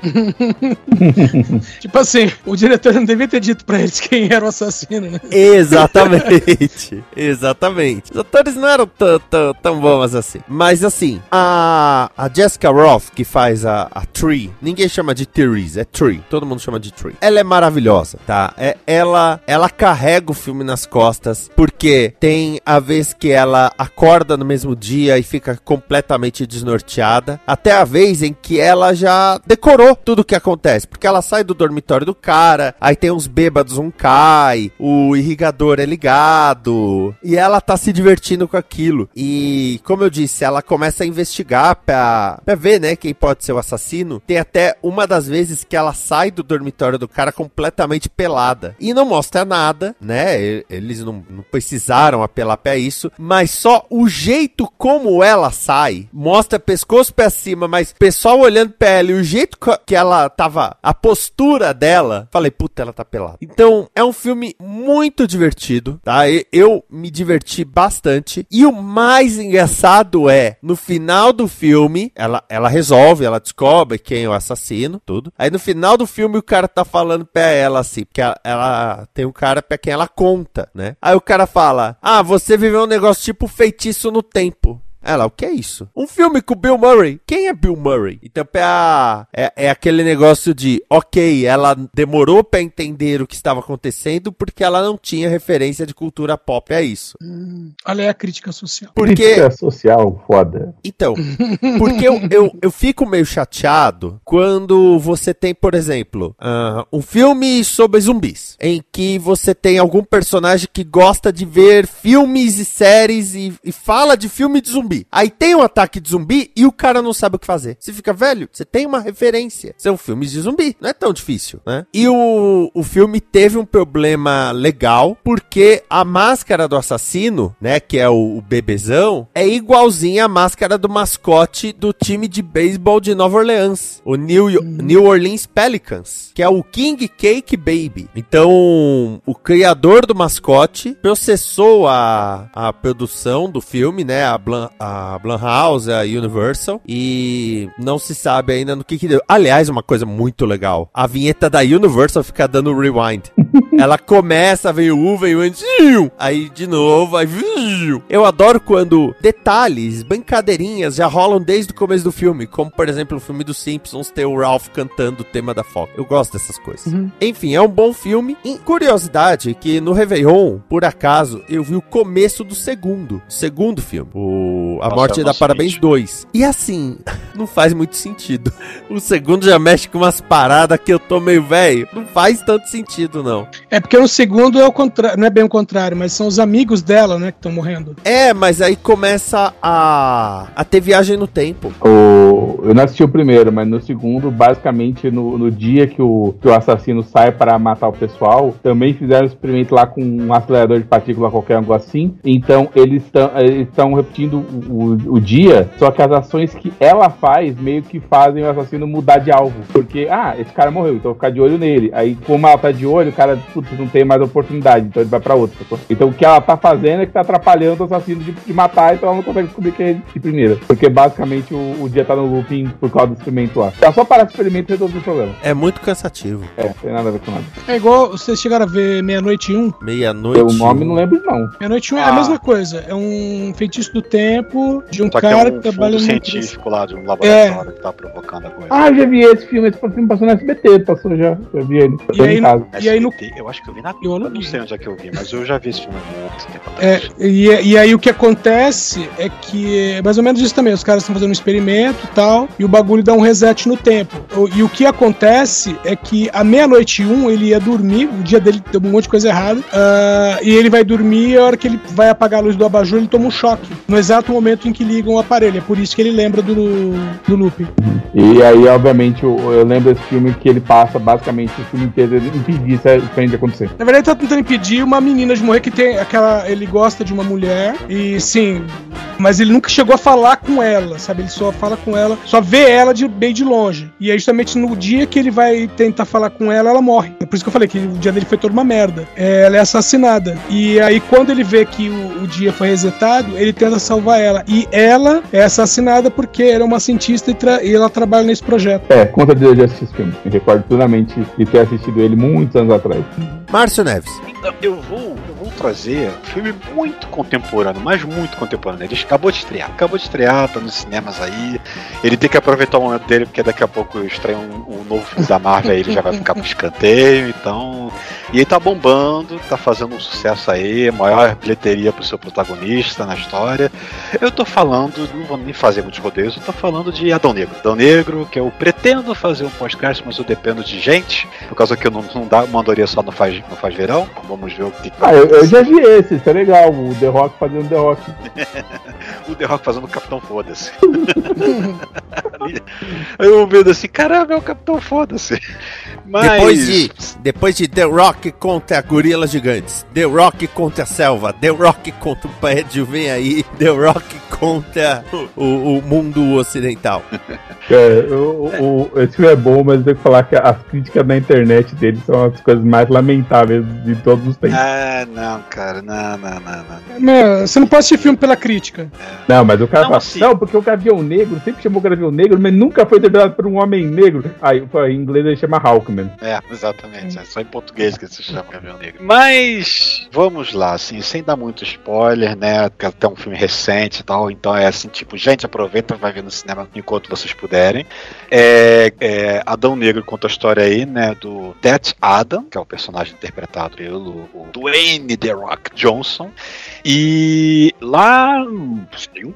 tipo assim, o diretor não devia ter dito pra eles quem era o assassino, né? Exatamente. Exatamente. Os atores não eram tão, tão, tão bons assim. Mas assim, a, a Jessica Roth, que faz a, a Tree, ninguém chama de Therese, é Tree. Todo mundo chama de Tree. Ela é maravilhosa, tá? É, ela, ela carrega o filme nas costas, porque tem a vez que ela acorda no mesmo dia e fica completamente desnorteada, até a vez em que ela já decorou tudo o que acontece, porque ela sai do dormitório do cara, aí tem uns bêbados, um cai, o irrigador é ligado, e ela tá se divertindo com aquilo. E, como eu disse, ela começa a investigar pra, pra ver, né, quem pode ser o assassino. Tem até uma das vezes que ela sai do dormitório do cara completamente pelada. E não mostra nada, né? Eles não, não precisaram apelar pra isso, mas só o jeito como ela sai, mostra pescoço pra cima, mas pessoal olhando pra ela e o jeito que ela tava, a postura dela, falei, puta, ela tá pelada. Então, é um filme muito divertido, tá? Eu me diverti bastante. E o mais engraçado é, no final do filme, ela, ela resolve, ela descobre quem é o assassino, tudo. Aí no final do filme o cara tá falando pra ela assim, porque ela, ela tem um cara pra quem ela conta, né? Aí o cara fala: Ah, você viveu um negócio tipo feitiço no tempo. Ela, o que é isso? Um filme com Bill Murray. Quem é Bill Murray? Então é, a, é, é aquele negócio de, ok, ela demorou para entender o que estava acontecendo porque ela não tinha referência de cultura pop a isso. Hum, olha aí a crítica social. Porque... Crítica social, foda. Então, porque eu, eu, eu fico meio chateado quando você tem, por exemplo, uh, um filme sobre zumbis, em que você tem algum personagem que gosta de ver filmes e séries e, e fala de filme de zumbi zumbi. Aí tem um ataque de zumbi e o cara não sabe o que fazer. Você fica, velho, você tem uma referência. São filmes de zumbi. Não é tão difícil, né? E o, o filme teve um problema legal, porque a máscara do assassino, né, que é o, o bebezão, é igualzinha à máscara do mascote do time de beisebol de Nova Orleans, o New, New Orleans Pelicans, que é o King Cake Baby. Então, o criador do mascote processou a, a produção do filme, né, a, Blan, a Blumhouse, a Universal, e não se sabe ainda no que que deu. Aliás, uma coisa muito legal, a vinheta da Universal fica dando rewind. Ela começa, vem o U, vem o N, aí de novo, aí eu adoro quando detalhes, brincadeirinhas já rolam desde o começo do filme, como por exemplo o filme dos Simpsons ter o Ralph cantando o tema da Fox. Eu gosto dessas coisas. Uhum. Enfim, é um bom filme. E curiosidade que no Réveillon, por acaso, eu vi o começo do segundo, segundo filme, o a Morte da Parabéns 2. E assim, não faz muito sentido. O segundo já mexe com umas paradas que eu tô meio velho. Não faz tanto sentido, não. É porque o segundo é o contrário, não é bem o contrário, mas são os amigos dela, né, que estão morrendo. É, mas aí começa a, a ter viagem no tempo. O... Eu não assisti o primeiro, mas no segundo, basicamente, no, no dia que o, que o assassino sai para matar o pessoal, também fizeram um experimento lá com um acelerador de partícula, qualquer algo assim. Então, eles estão repetindo o, o dia, só que as ações que ela faz meio que fazem o assassino mudar de alvo. Porque, ah, esse cara morreu, então eu vou ficar de olho nele. Aí, como ela tá de olho, o cara, putz, não tem mais oportunidade, então ele vai pra outra. Então o que ela tá fazendo é que tá atrapalhando o assassino de, de matar, então ela não consegue descobrir quem é de primeira. Porque basicamente o, o dia tá no looping por causa do experimento lá. Ela só para o experimento e resolve o problema. É muito cansativo. É, tem nada a ver com nada. É igual vocês chegaram a ver Meia-Noite 1. Meia-Noite. O nome não lembro, não. Meia-Noite 1 ah. é a ah. mesma coisa. É um feitiço do tempo grupo de um Só cara que, é um que trabalha fundo no científico lá de um laboratório é. que tá provocando a coisa. Ah, já vi esse filme, esse filme passou no SBT, passou já. Já vi ele. E aí, no, e aí no... Eu acho que eu vi na eu não, eu não sei onde é que eu vi, mas eu já vi esse filme há muito tempo É, e, e aí o que acontece é que é mais ou menos isso também. Os caras estão fazendo um experimento e tal, e o bagulho dá um reset no tempo. E o que acontece é que à meia-noite um ele ia dormir, o dia dele deu um monte de coisa errada, uh, e ele vai dormir e a hora que ele vai apagar a luz do abajur, ele toma um choque. No exato momento em que ligam o aparelho. É por isso que ele lembra do, do loop. E aí, obviamente, eu, eu lembro desse filme que ele passa basicamente o filme inteiro impedir isso de acontecer. Na verdade, ele tá tentando impedir uma menina de morrer que tem aquela. Ele gosta de uma mulher e sim, mas ele nunca chegou a falar com ela, sabe? Ele só fala com ela, só vê ela de bem de longe. E aí, justamente no dia que ele vai tentar falar com ela, ela morre. É por isso que eu falei que o dia dele foi toda uma merda. É, ela é assassinada. E aí, quando ele vê que o, o, dia foi resetado, ele tenta salvar ela. E ela é assassinada porque ela é uma cientista e, e ela trabalha nesse projeto. É, conta de eu já assisti esse filme. Eu recordo plenamente de ter assistido ele muitos anos atrás. Márcio Neves. Então, eu vou, eu vou trazer um filme muito contemporâneo, mas muito contemporâneo. Ele acabou de estrear. Acabou de estrear, tá nos cinemas aí. Ele tem que aproveitar o momento dele, porque daqui a pouco estreia um, um novo filme da Marvel aí, ele já vai ficar pro escanteio. Então. E ele tá bombando, tá fazendo um sucesso aí, maior bilheteria pro seu protagonista na história. Eu tô falando, não vou nem fazer muitos rodeios, eu tô falando de Adão Negro. Adão Negro, que eu pretendo fazer um podcast, mas eu dependo de gente, por causa que eu não, não dá, mandaria só não faz, não faz verão. Vamos ver o que. Ah, eu, eu já vi esse, isso é legal. O The Rock fazendo The Rock. o The Rock fazendo o Capitão Foda-se. eu vendo assim, caramba, é o Capitão Foda-se. Mas... Depois, de, depois de The Rock contra Gorilas Gigantes, The Rock contra a Selva, The Rock contra o prédio, vem aí, The Rock contra o, o mundo ocidental. É, o, o, esse filme é bom, mas eu tenho que falar que as críticas na internet dele são as coisas mais lamentáveis de todos os tempos. Ah, não, cara, não, não, não, não. não você não pode assistir filme pela crítica. É. Não, mas o cara não, fala, assim... não, porque o Gavião Negro sempre chamou o Gavião Negro, mas nunca foi interpretado por um homem negro. Aí, em inglês ele chama Hawkman. É, exatamente. É só em português que se chama Gavião Negro. Mas, vamos lá, assim, sem dar muito spoiler, né? Porque até um filme recente e tal, então é assim, tipo, gente, aproveita, vai ver no cinema enquanto vocês puderem. É, é, Adão Negro conta a história aí, né, do Death Adam, que é o personagem interpretado pelo Dwayne The Rock Johnson. E lá,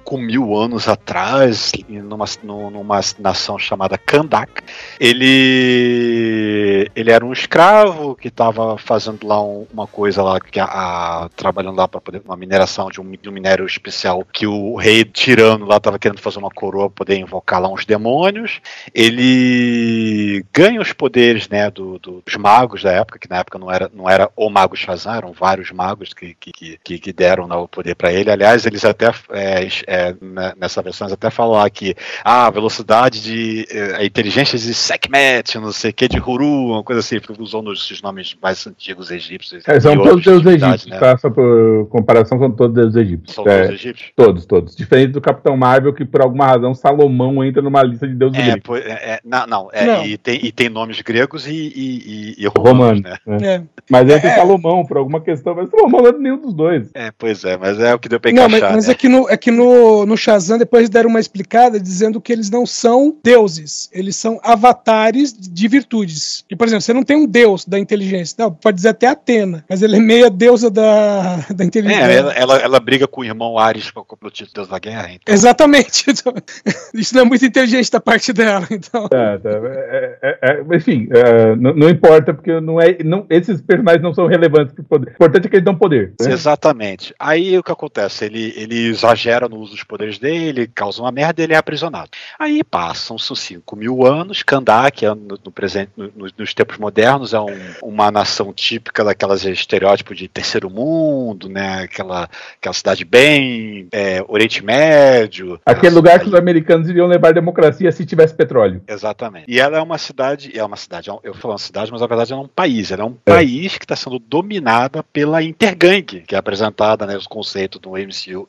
com mil anos atrás, numa, numa nação chamada Kandak, ele, ele era um escravo que estava fazendo lá um, uma coisa lá, que a, a trabalhando lá para poder uma mineração de um, de um, minério especial que o rei tirano lá estava querendo fazer uma coroa para poder invocar lá uns demônios. Ele ganha os poderes, né, do, do, dos magos da época, que na época não era, não era o mago Shazam, eram vários magos que, que, que, que deram né, o poder para ele. Aliás, eles até é, é, nessa versão eles até falam lá que ah, a velocidade de é, a inteligência de Sekhmet, não sei o que, de Huru, uma coisa assim, usando esses nomes mais antigos egípcios. É, são todos deuses egípcios, né? tá? Só por comparação, são todos deuses egípcios. São é, todos egípcios? Todos, todos. Diferente do Capitão Marvel, que por alguma razão Salomão entra numa lista de deuses é, gregos. É, não, não, não. E, tem, e tem nomes gregos e, e, e romanos, Romano, né? Mas entra Salomão, por alguma questão, mas Salomão não é nenhum dos dois. É, pois é, mas é o que deu pra encaixar. Não, mas, mas né? é que, no, é que no, no Shazam depois deram uma explicada dizendo que eles não são deuses, eles são avatares de virtudes. E, por exemplo, você não tem um deus da inteligência, não, pode dizer até Atena, mas ele é meia deusa da, da inteligência. É, ela, ela, ela briga com o irmão Ares com o título Deus da Guerra. Então. Exatamente. Então, isso não é muito inteligente da parte dela, então. É, tá, é, é, é enfim, é, não, não, importa, porque não é, não, esses personagens não são relevantes pro poder. O importante é que eles dão poder. Né? Exatamente. Aí o que acontece? Ele, ele exagera no uso dos poderes dele, causa uma merda e ele é aprisionado. Aí passam-se 5 mil anos, Kandak, no, no presente, no, nos tempos modernos, é um, uma nação típica daquelas estereótipos de terceiro mundo, né? Aquela, aquela cidade bem é, Oriente Médio. Aquele lugar que os americanos iriam levar democracia se tivesse petróleo. Exatamente. E ela é uma, cidade, é uma cidade, é eu falo uma cidade, mas na verdade ela é um país. Ela é um é. país que está sendo dominada pela Intergang, que é apresentada, né, os conceitos do MCU,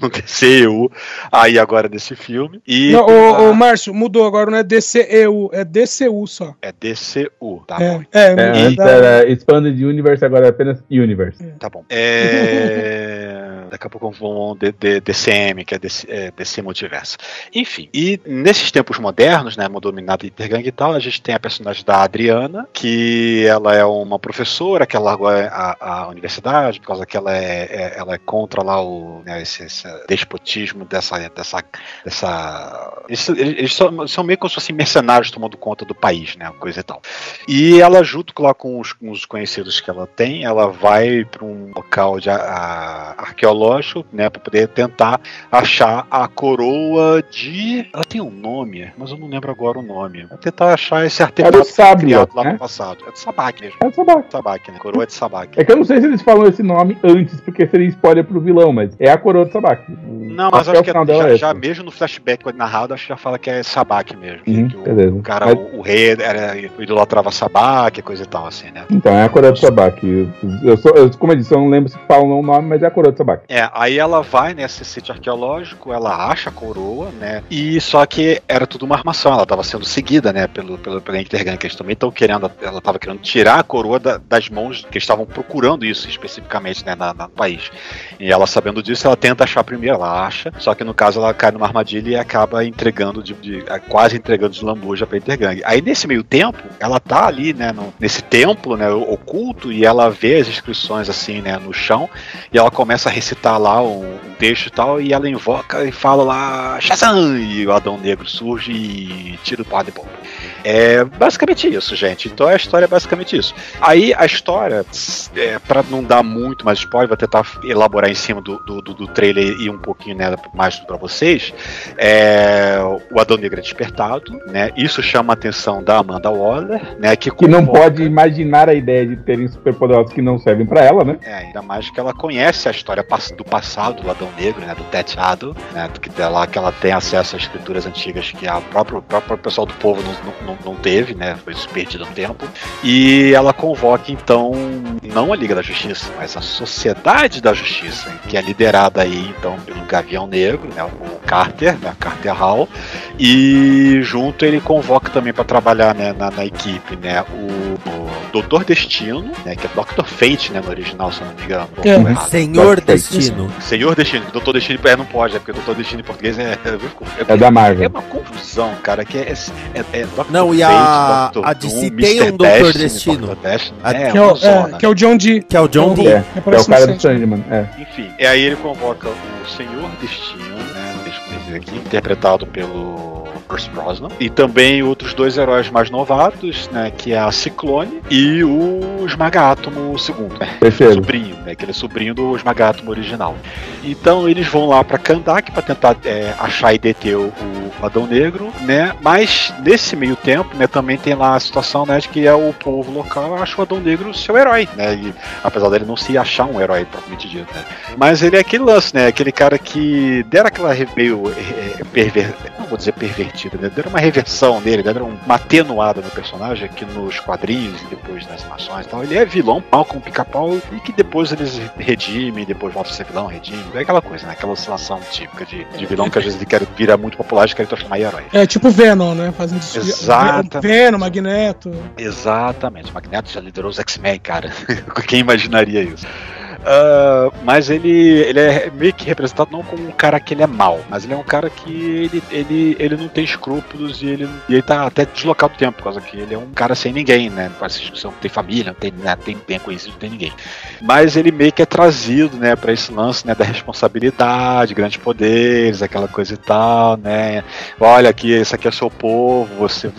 no DCU, aí agora desse filme. E não, o, o Márcio, mudou agora, não é DCEU, é DCU só. É DCU, tá é, bom. É, é, antes era Expanded Universe, agora é apenas Universe. Tá bom. É... Daqui a pouco vão de, de, DCM, que é DC, é DC Multiverso. Enfim, e nesses tempos modernos, né, dominado intergang e tal, a gente tem a personagem da Adriana, que ela é uma professora que largou a, a, universidade por causa que ela é, é, ela é contra lá o né, esse, esse, despotismo dessa dessa dessa eles, eles são, são, meio como se fossem mercenários tomando conta do país, né, coisa e tal. E ela junto lá com os, com os conhecidos que ela tem, ela vai para um local de a, arqueológico, né, para poder tentar achar a coroa de ela tem um nome, mas eu não lembro agora o nome. Vou tentar achar esse artefato criado lá né? no passado. É de Sabak mesmo. É de Sabak. Sabak, né? Coroa de Sabak. É que eu não sei se eles falam esse nome antes, porque seria spoiler pro vilão, mas é a coroa de Sabak. Não, mas acho que é, já, é já mesmo no flashback narrado, acho que já fala que é Sabak mesmo. Que o, o, cara, mas... o, o, rei era, o idolatrava Sabak, coisa e tal, assim, né? Então, é a coroa de Sabak. Eu, sou, eu, como eu disse, eu não lembro se falam o nome, mas é a coroa de Sabak. É, aí ela vai nesse sítio arqueológico, ela acha a coroa, né? E só que era tudo uma armação, ela estava sendo seguida, né, pelo, pelo, pela Intergang, que eles também estão querendo, ela estava querendo tirar a coroa da, das mãos, que estavam procurando isso especificamente, né, na, na, no país. E ela, sabendo disso, ela tenta achar primeiro, ela acha, só que no caso ela cai numa armadilha e acaba entregando, de, de quase entregando de lambuja pra Intergang. Aí nesse meio tempo, ela tá ali, né, no, nesse templo, né, oculto, e ela vê as inscrições assim, né, no chão, e ela começa a recitar lá um, um texto e tal, e ela invoca e fala lá, Shazam! E o Adão Negro surge e tira o padre bom. É basicamente isso, gente. Então a história é basicamente isso. Aí a história, é, para não dar muito mais spoiler, vou tentar elaborar em cima do, do, do trailer e um pouquinho né, mais para vocês. É, o Adão Negro é despertado, né? Isso chama a atenção da Amanda Waller, né? Que, que não pode imaginar a ideia de terem superpoderosos que não servem para ela, né? É, ainda mais que ela conhece a história do passado do Adão Negro, né? Do Teteado, né? Do que dela que ela tem acesso às escrituras antigas que a próprio, próprio pessoal do povo não, não, não teve, né? Foi perdido no tempo. E ela convoca então não a Liga da Justiça, mas a Sociedade da Justiça, que é liderada aí então pelo Gavião Negro, né? O Carter, né? Carter Hall, e junto ele convoca também para trabalhar né, na, na, equipe, né? O, o Doutor Destino, né? Que é Doctor Fate, né? No original, se não me engano. É. Senhor Destino. Senhor Destino. Doutor Destino é, não pode, é porque Doutor Destino em português é, é, é da Marvel. É uma confusão, cara, que é, é, é Não, e a, Fate, a DC Doom, tem um Doutor Destino. Destino. É, que, é o, é, que é o John Dee. Que é o John Dee. É, é, o cara do Sandman. É. Enfim, e aí ele convoca o Senhor Destino, né? Deixa eu ver aqui, interpretado pelo Chris Brosnan. E também outros dois heróis mais novatos, né? Que é a Ciclone e o Esmagátomo II, né? Sobrinho, né? Que ele é sobrinho do Esmagátomo original. Então eles vão lá para Kandak para tentar é, achar e deter o, o Adão Negro, né? Mas nesse meio tempo, né? Também tem lá a situação, né? De que é o povo local acha o Adão Negro seu herói, né? E, apesar dele não se achar um herói propriamente dito, né? Mas ele é aquele lance, né? Aquele cara que dera aquela meio é, perver... não vou dizer pervertida, né? Deram uma reversão nele, deram uma atenuada no personagem aqui nos quadrinhos e depois nas animações e tal. Ele é vilão, pau com pica-pau e que depois eles redimem, depois volta a ser vilão, redime. É aquela coisa, né? Aquela oscilação típica de, de vilão que às vezes ele quer virar muito popular e quer transformar em herói. É tipo Venom, né? Fazendo Exatamente. Venom, Magneto. Exatamente. Magneto já liderou os X-Men, cara. Quem imaginaria isso? Uh, mas ele, ele é meio que representado não como um cara que ele é mal, mas ele é um cara que ele, ele, ele não tem escrúpulos e ele, e ele tá até deslocado do tempo, por causa que ele é um cara sem ninguém, né? Não não tem família, não tem, né, tem bem conhecido, não tem ninguém. Mas ele meio que é trazido, né, para esse lance, né, da responsabilidade, grandes poderes, aquela coisa e tal, né? Olha aqui, esse aqui é seu povo, você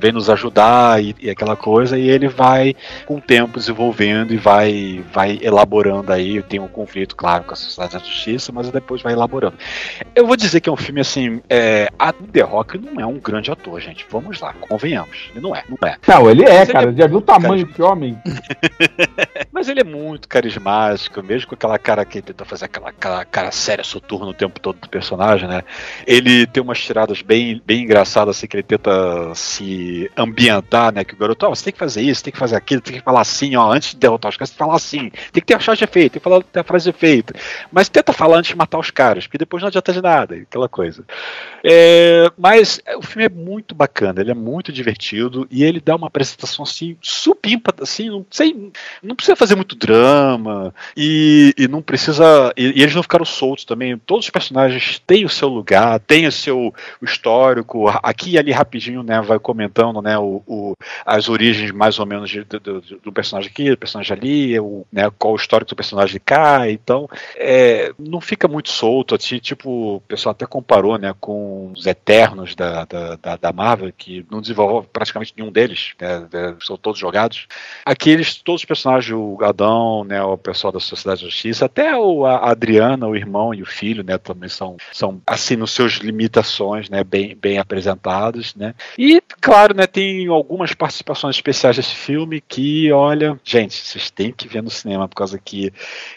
vem nos ajudar e, e aquela coisa, e ele vai com o tempo desenvolvendo e vai, vai elaborando elaborando aí, tem um conflito, claro, com a Sociedade da Justiça, mas depois vai elaborando. Eu vou dizer que é um filme assim. É, a The Rock não é um grande ator, gente. Vamos lá, convenhamos. Ele não é, não é. Não, ele é, mas cara. Ele é... Já viu o tamanho que homem? mas ele é muito carismático, mesmo com aquela cara que ele tentou fazer aquela, aquela cara séria, soturna o tempo todo do personagem, né? Ele tem umas tiradas bem, bem engraçadas, assim, que ele tenta se ambientar, né? Que o garoto, ó, oh, você tem que fazer isso, tem que fazer aquilo, tem que falar assim, ó, antes de derrotar os caras, tem que falar assim, tem que ter a chave de efeito, tem que falar a frase de efeito. Mas tenta falar antes de matar os caras, porque depois não adianta de nada, aquela coisa. É, mas o filme é muito bacana, ele é muito divertido e ele dá uma apresentação assim, supimpa, assim, não, sei, não precisa fazer muito drama e, e não precisa. E, e, eles não ficaram soltos também. Todos os personagens têm o seu lugar, têm o seu histórico. Aqui e ali rapidinho, né, vai comentando, né, o, o as origens mais ou menos de, do, do, do, personagem aqui, do personagem ali, o, né, qual o histórico do personagem cá. Então, é, não fica muito solto. Assim, tipo, o pessoal até comparou, né, com os Eternos da, da, da, Marvel, que não desenvolveu praticamente nenhum deles, né, são todos jogados. Aqui eles, todos os personagens, o Adão, né, o pessoal da Sociedade da Justiça, até o, a Adriana, o irmão e o filho, né, também são, são assim, nos seus limitações, né, bem, bem apresentados, né. E, claro, né, tem algumas participações especiais desse filme que, olha, gente, vocês têm que ver no cinema, por causa que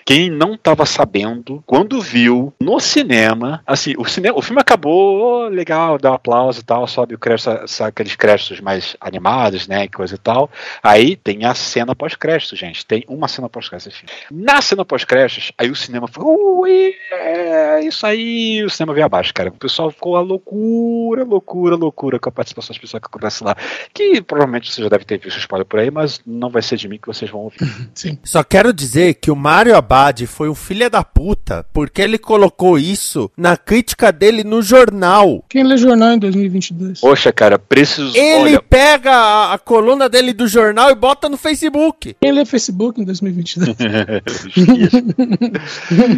quem não estava sabendo, quando viu no cinema, assim, o, cinema, o filme acabou, legal, dá um aplauso e tal, sobe o crédito, aqueles créditos mais animados, né, coisa e tal. Aí tem a cena pós-crédito, gente. Tem uma cena pós-crédito. Na cena pós-créditos, aí o cinema ui, é isso aí, o cinema veio abaixo, cara. O pessoal ficou a loucura, loucura, loucura com a participação das pessoas que acontece lá. Que provavelmente você já deve ter visto spoiler por aí, mas não vai ser de mim que vocês vão ouvir. Sim. Só quero dizer que o Mario Abad foi um filho da puta, porque ele colocou isso na crítica dele no jornal. Quem lê jornal em 2022? Poxa, cara, preciso. Ele Olha... pega a, a, coluna dele do jornal e bota no Facebook. Quem lê Facebook em 2022?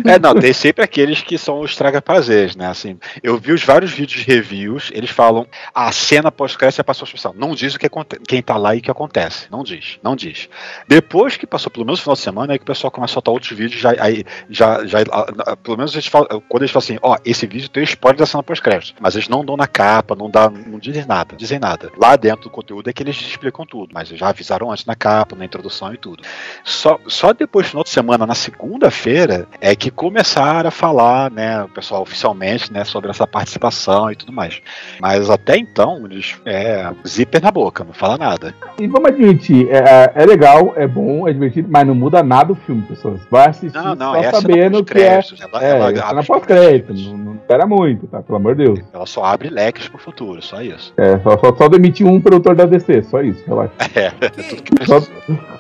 é, não, tem sempre aqueles que são os traga-prazeres, né? Assim, eu vi os vários vídeos de reviews, eles falam a cena pós-crédito é passou especial. Não diz o que acontece, quem tá lá e o que acontece. Não diz, não diz. Depois que passou pelo menos o final de semana, aí que o pessoal começa a soltar outros vídeos, já, aí, já, já, pelo menos eles quando eles falam assim, ó, esse vídeo tem spoiler da cena pós-crédito, mas eles não dão na capa, não, dá, não dizem nada, dizem nada. Lá dentro do conteúdo é que eles explicam tudo, mas já avisaram antes na capa, na introdução e tudo. Só, só depois, final de semana, na segunda-feira, é que começaram a falar, né, o pessoal oficialmente, né, sobre essa participação e tudo mais. Mas até então, eles, é, zíper na boca, não fala nada. E vamos admitir, é, é, é legal, é bom, é divertido, mas não muda nada o filme, pessoas. Vai assistir não, não, só sabendo que é, ela, é, ela, ela na pós-crédito, não, não espera muito, tá? Pelo amor de Deus. Ela só abre leques pro futuro, só isso. É, só, só, só demitir um produtor da DC, só isso, relaxa. É, é tudo que precisa.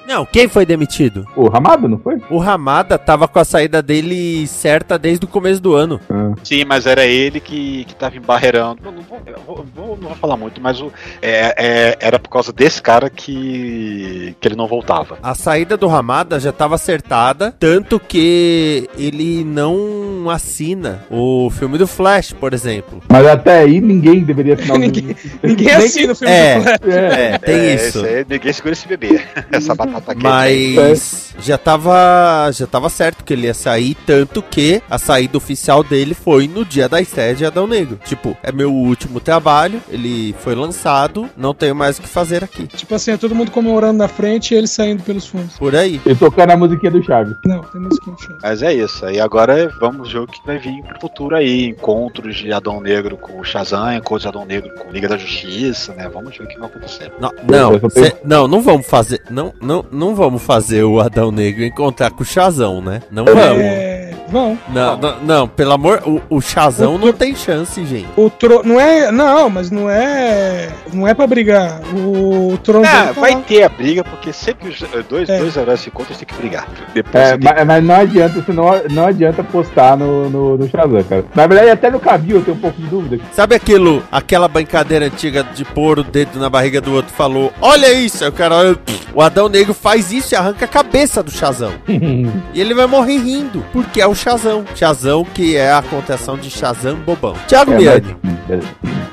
Não, quem foi demitido? O Ramada, não foi? O Ramada tava com a saída dele certa desde o começo do ano. Ah. Sim, mas era ele que, que tava embarreirando. Não, não, vou, vou, não vou falar muito, mas o, é, é, era por causa desse cara que, que ele não voltava. A saída do Ramada já tava acertada, tanto que ele não assina o filme do Flash, por exemplo. Mas até aí ninguém deveria assinar o ninguém, ninguém assina o filme é, do Flash. É, é tem é, isso. Aí, ninguém segura esse bebê. Essa batata quente. Mas já tava, já tava certo que ele ia sair, tanto que a saída oficial dele foi no dia da estreia de Adão Negro. Tipo, é meu último trabalho, ele foi lançado, não tenho mais o que fazer aqui. Tipo assim, é todo mundo comemorando na frente e ele saindo pelos fundos. Por aí. E tocando a musiquinha do Chaves. Não, tem musiquinha do Chaves. Mas é isso. Aí agora vamos ver o que vai vir pro futuro aí. Encontros de Adão Negro com o Shazam, encontros de Adão Negro com Liga da Justiça, né? Vamos ver o que vai acontecer. Não, não, cê, não, não vamos fazer. Não, não, não vamos fazer o Adão Negro encontrar com o Shazam, né? Não é, vamos. É... Vão. Não, não, não, pelo amor, o, o Shazam o não tem chance, gente. O tro... não é, não, mas não é, não é para brigar. O Tron ah, vai lá. ter a briga porque sempre os eh, dois, é. dois heróis se encontram, tem que brigar. Depois é, mas, mas, não adianta, você não, não adianta postar no, no, no Shazam, cara. Na verdade, até no Cavill eu tenho um pouco de dúvida. Sabe aquilo, aquela brincadeira antiga de pôr o dedo na barriga do outro falou, olha isso, o cara, o Adão Negro faz isso e arranca a cabeça do Shazam. e ele vai morrer rindo, porque é o Shazam. Shazam, que é a contenção de Shazam Bobão. Thiago É, Miani.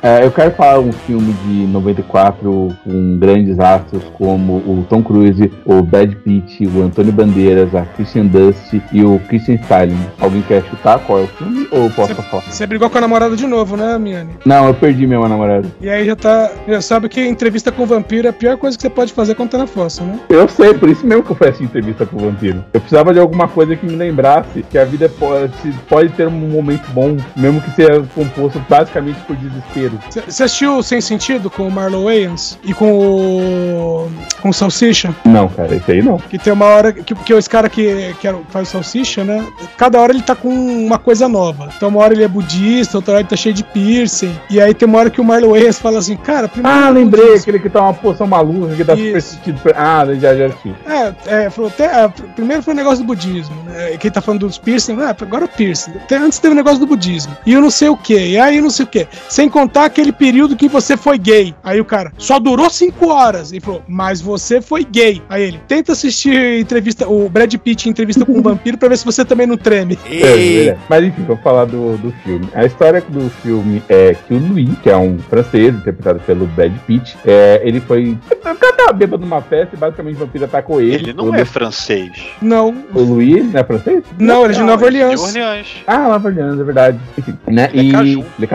É, eu quero falar um filme de 94 com grandes astros como o Tom Cruise, o Brad Pitt, o Antônio Bandeiras, a Christian Dust e o Christian Styling. Alguém quer chutar qual é o filme ou posso falar? Você brigou com a namorada de novo, né, Miane? Não, eu perdi minha namorada. E aí já tá. Já sabe que entrevista com vampiro é a pior coisa que você pode fazer quando tá na fossa, né? Eu sei, por isso mesmo que eu fui assistir entrevista com o vampiro. Eu precisava de alguma coisa que me lembrasse que a vida pode, pode ter um momento bom, mesmo que seja composto basicamente por desespero. Você assistiu Sem Sentido com o Marlon Wayans e com o. com o Salsicha? Não, cara, isso aí não. Que tem uma hora que, que esse cara que, que faz o salsicha, né? Cada hora ele tá com uma coisa nova. Então, uma hora ele é budista, outra hora ele tá cheio de piercing. E aí tem uma hora que o Marlon Wayans fala assim, cara, primeiro. Ah, é lembrei, budismo. aquele que tá uma poção maluca, que dá super sentido. pra- Ah, já, já assisti. É, é, falou, até, é, pr- primeiro foi o negócio do budismo, né? Quem tá falando dos piercing, ah, agora o piercing. Antes teve o negócio do budismo. E eu não sei o que, e aí eu não sei o que. Sem contar aquele período que você foi gay. Aí o cara, só durou cinco horas. E falou, mas você foi gay. Aí ele, tenta assistir entrevista, o Brad Pitt em entrevista com um vampiro pra ver se você também não treme. É, verdade. Mas enfim, vamos falar do, do filme. A história do filme é que o Louis, que é um francês, interpretado pelo Brad Pitt, é, ele foi. O cara tava bêbado numa festa e basicamente o vampiro atacou ele. Ele não é francês. Não. O Louis não é francês? Não, ele é de Nova é de Orleans. Ah, Nova Orleans, é verdade. Enfim, né? Ele é e... caju. Ele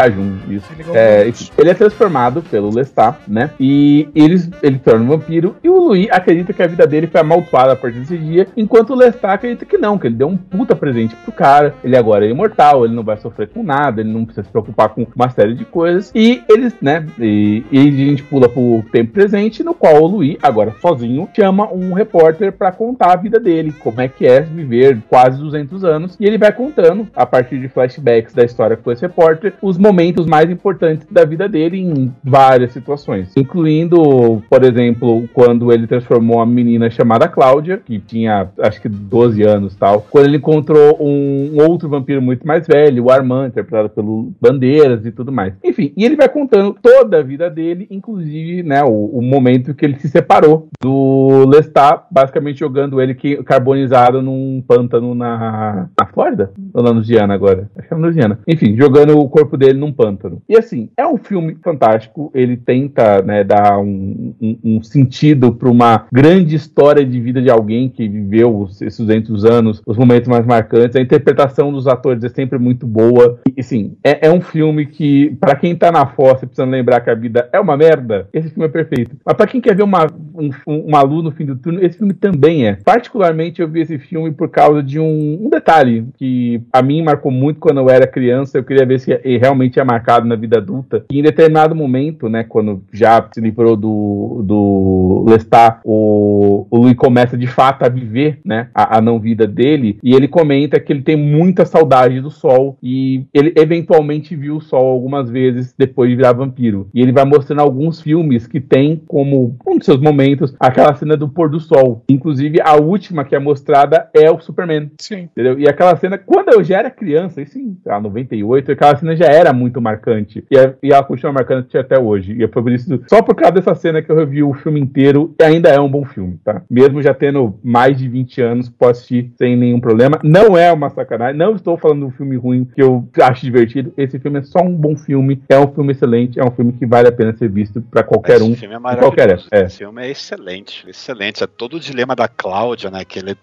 é isso. Ele é ele é transformado pelo Lestat, né? E eles, ele se torna um vampiro. E o Louis acredita que a vida dele foi amaldiçoada a partir desse dia, enquanto o Lestat acredita que não, que ele deu um puta presente pro cara. Ele agora é imortal, ele não vai sofrer com nada, ele não precisa se preocupar com uma série de coisas. E eles, né? E, e a gente pula pro tempo presente, no qual o Louis, agora sozinho, chama um repórter pra contar a vida dele, como é que é viver quase 200 anos. E ele vai contando, a partir de flashbacks da história com esse repórter, os momentos mais importantes da vida dele em várias situações, incluindo, por exemplo, quando ele transformou uma menina chamada Cláudia, que tinha acho que 12 anos tal, quando ele encontrou um outro vampiro muito mais velho, o Armand, interpretado pelo Bandeiras e tudo mais. Enfim, e ele vai contando toda a vida dele, inclusive, né, o, o momento que ele se separou do Lestat, basicamente jogando ele que, carbonizado num pântano na, na Flórida? Ou na Louisiana agora? Acho que é na Louisiana. Enfim, jogando o corpo dele num pântano. E assim, é um filme fantástico. Ele tenta, né, dar um, um, um sentido para uma grande história de vida de alguém que viveu esses 200 anos, os momentos mais marcantes. A interpretação dos atores é sempre muito boa. E, assim, é, é um filme que, para quem tá na fossa, precisando lembrar que a vida é uma merda, esse filme é perfeito. Mas para quem quer ver uma, um, um- uma luz no fim do túnel, esse filme também é. Particularmente, eu vi esse filme por causa de um, um detalhe que a mim marcou muito quando eu era criança. Eu queria ver se realmente é marcado na vida adulta. E em determinado momento, né, quando já se livrou do, do Lestat, o, o Louis começa de fato a viver, né, a, a não vida dele. E ele comenta que ele tem muita saudade do sol e ele eventualmente viu o sol algumas vezes depois de virar vampiro. E ele vai mostrando alguns filmes que tem como um dos seus momentos aquela cena do pôr do sol. Inclusive, a última que é mostrada é o Superman. Sim. Entendeu? E aquela cena, quando eu já era criança, em sei lá, 98, aquela cena já era muito marcante. E, a- e ela continua marcante até hoje. E foi por isso, só por causa dessa cena que eu revi o filme inteiro, e ainda é um bom filme, tá? Mesmo já tendo mais de 20 anos, posso assistir sem nenhum problema. Não é uma sacanagem, não estou falando de um filme ruim que eu acho divertido. Esse filme é só um bom filme, é um filme excelente, é um filme que vale a pena ser visto pra qualquer Esse um. filme é em qualquer maravilhoso. época. É. Esse filme é excelente, excelente. É todo o dilema da Cláudia, né? Que, ele,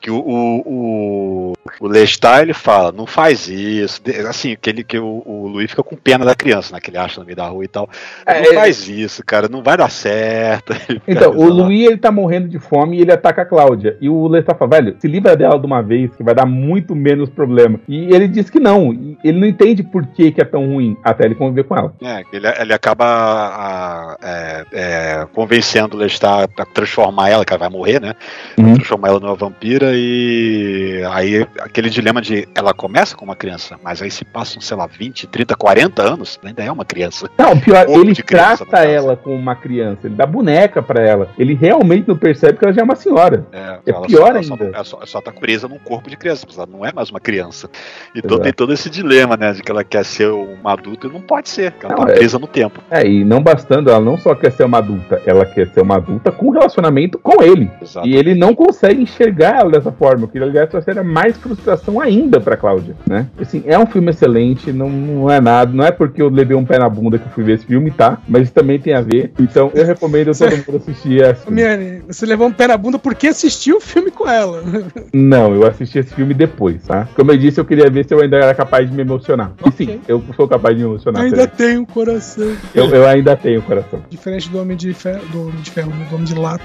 que o, o, o, o Lestat, ele fala, não faz isso. Assim, que, ele, que o, o Luiz fica com pena da criança, né? Que ele acha no meio da rua e tal. É, não é- faz isso, cara, não vai dar certo. Ele Então, o. Luiz, ele tá morrendo de fome e ele ataca a Cláudia. E o Lestat fala, velho, se livra dela de uma vez, que vai dar muito menos problema. E ele diz que não. Ele não entende por que, que é tão ruim, até ele conviver com ela. É, ele, ele acaba a- é, é, convencendo o Lestat a transformar ela, que ela vai morrer, né? Uhum. Transformar ela numa vampira e aí aquele dilema de ela começa com uma criança, mas aí se passam, sei lá, 20, 30, 40 anos, ela ainda é uma criança. Não, pior, Corpo ele criança, trata ela como uma criança, ele dá boneca pra ela. Ele realmente não percebe que ela já é uma senhora. É, É pior só, ainda. Ela só, ela só tá presa num corpo de criança, mas ela não é mais uma criança. E Exato. todo, tem todo esse dilema, né, de que ela quer ser uma adulta e não pode ser, ela Não, tá é- presa no tempo. É, e não bastando, ela não só quer ser uma adulta, ela quer ser uma adulta com relacionamento com ele. Exato. E ele não consegue enxergar ela dessa forma. O que aliás trouxe mais frustração ainda pra Cláudia, né? Assim, é um filme excelente, não, não é nada, não é porque eu levei um pé na bunda que eu fui ver esse filme, tá? Mas isso também tem a ver. Então eu recomendo todo mundo assistir essa. Miane, você levou um pé na bunda porque assistiu o filme com ela. Não, eu assisti esse filme depois, tá? Como eu disse, eu queria ver se eu ainda era capaz de me emocionar. Okay. E sim, eu sou capaz de me emocionar. Ainda tenho coração. Eu, eu, ainda tenho coração. Diferente do Homem de Ferro, do Homem de Ferro, Homem de Lata.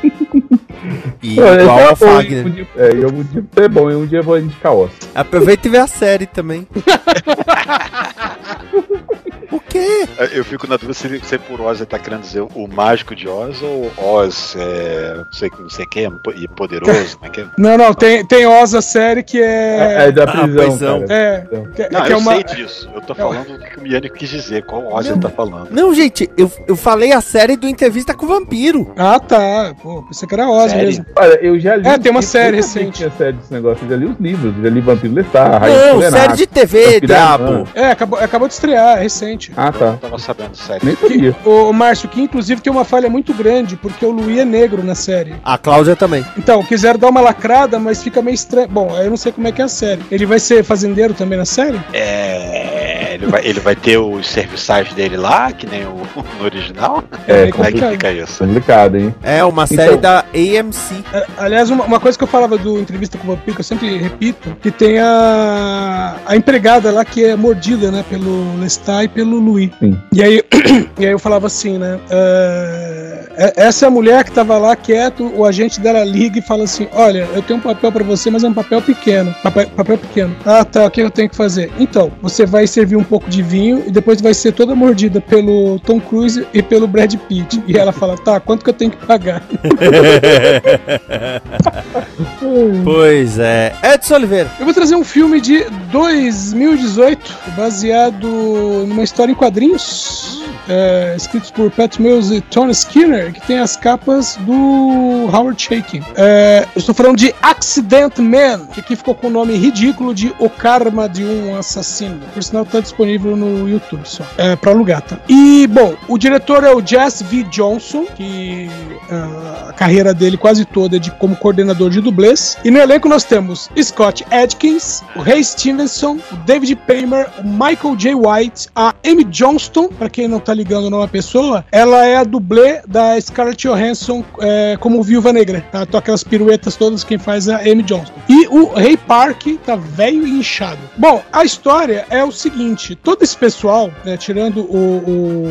E Pô, igual é ao Fagner. Um dia, é, eu, um dia é bom, e um dia eu vou indicar Oz. Aproveita e vê a série também. O quê? Eu fico na dúvida se, se por Oz ele tá querendo dizer o mágico de Oz ou Oz, é, não sei não sei quem, e poderoso, como é que é? Não, não, tem, tem Oz a série que é. É, é da prisão. Ah, prisão. É, que, não, que é eu uma... sei disso. Eu tô falando o que o Miane quis dizer, qual Oz ele tá falando. Não, gente, eu, eu falei a série do Entrevista com o Vampiro. Ah, tá. Pô, pensei que era Oz série? mesmo. Olha, eu já li. É, tem uma série recente. a série desse negócio, eu já li os livros, já li Vampiro Lestar, Não, série de TV, diabo. É, acabou, acabou de estrear, é recente. Ah, tá. Eu tava sabendo, sério. Nem sabia. O, Márcio, que inclusive tem uma falha muito grande, porque o Luí é negro na série. A Cláudia também. Então, quiseram dar uma lacrada, mas fica meio estranho. Bom, eu não sei como é que é a série. Ele vai ser fazendeiro também na série? É. Ele vai, ele vai ter os serviçais dele lá, que nem o no original? É, como é que fica isso? Complicado, hein? É, uma então, série da AMC. É, aliás, uma, uma, coisa que eu falava do entrevista com o Vampiro, que eu sempre repito, que tem a, a empregada lá que é mordida, né, pelo Lestat e pelo Louis. Sim. E aí, e aí eu falava assim, né? Uh, essa é a mulher que tava lá quieto, o agente dela liga e fala assim: Olha, eu tenho um papel para você, mas é um papel pequeno. Papel, papel pequeno. Ah, tá, o que eu tenho que fazer? Então, você vai servir um pouco de vinho e depois vai ser toda mordida pelo Tom Cruise e pelo Brad Pitt. E ela fala: Tá, quanto que eu tenho que pagar? pois é. Edson Oliveira. Eu vou trazer um filme de 2018, baseado numa história em quadrinhos é, escritos por Pat Mills e Tony Skinner, que tem as capas do Howard Shaking. É, eu estou falando de Accident Man, que aqui ficou com o nome ridículo de O Karma de um Assassino. Por sinal, disponível no YouTube só, é, para alugar, tá? E, bom, o diretor é o Jess V. Johnson, que uh, a carreira dele quase toda é de como coordenador de dublês. E no elenco nós temos Scott Adkins, o Ray Stevenson, o David Paymer, o Michael J. White, a Amy Johnston, para quem não tá ligando numa pessoa, ela é a dublê da Scarlett Johansson é, como Viúva Negra, tá? Então aquelas piruetas todas quem faz é a Amy Johnston. E o Ray Park tá velho e inchado. Bom, a história é o seguinte, todo esse pessoal, né, tirando o, o,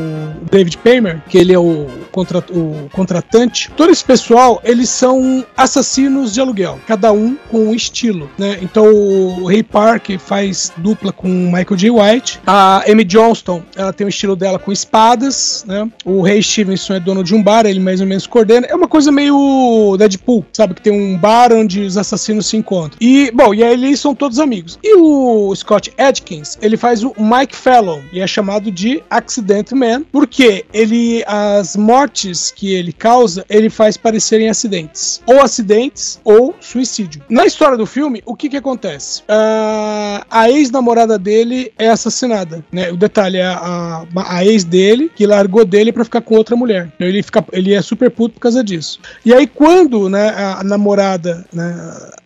David Paymer, que ele é o, contra, o contratante, todo esse pessoal, eles são assassinos de aluguel, cada um com um estilo, né? Então o Ray Park faz dupla com Michael J. White, a Amy Johnston, ela tem o estilo dela com espadas, né? O Ray Stevenson é dono de um bar, ele mais ou menos coordena. É uma coisa meio Deadpool, sabe? Que tem um bar onde os assassinos se encontram. E, bom, e aí eles são todos amigos. E o Scott Adkins, ele faz o Mike Fallon, e é chamado de Accident Man, porque ele, as mortes que ele causa, ele faz parecerem acidentes. Ou acidentes, ou suicídio. Na história do filme, o que que acontece? Uh, a ex-namorada dele é assassinada, né? O detalhe é a, a, a ex dele que largou dele para ficar com outra mulher. Então ele, fica, ele é super puto por causa disso. E aí, quando né, a namorada né,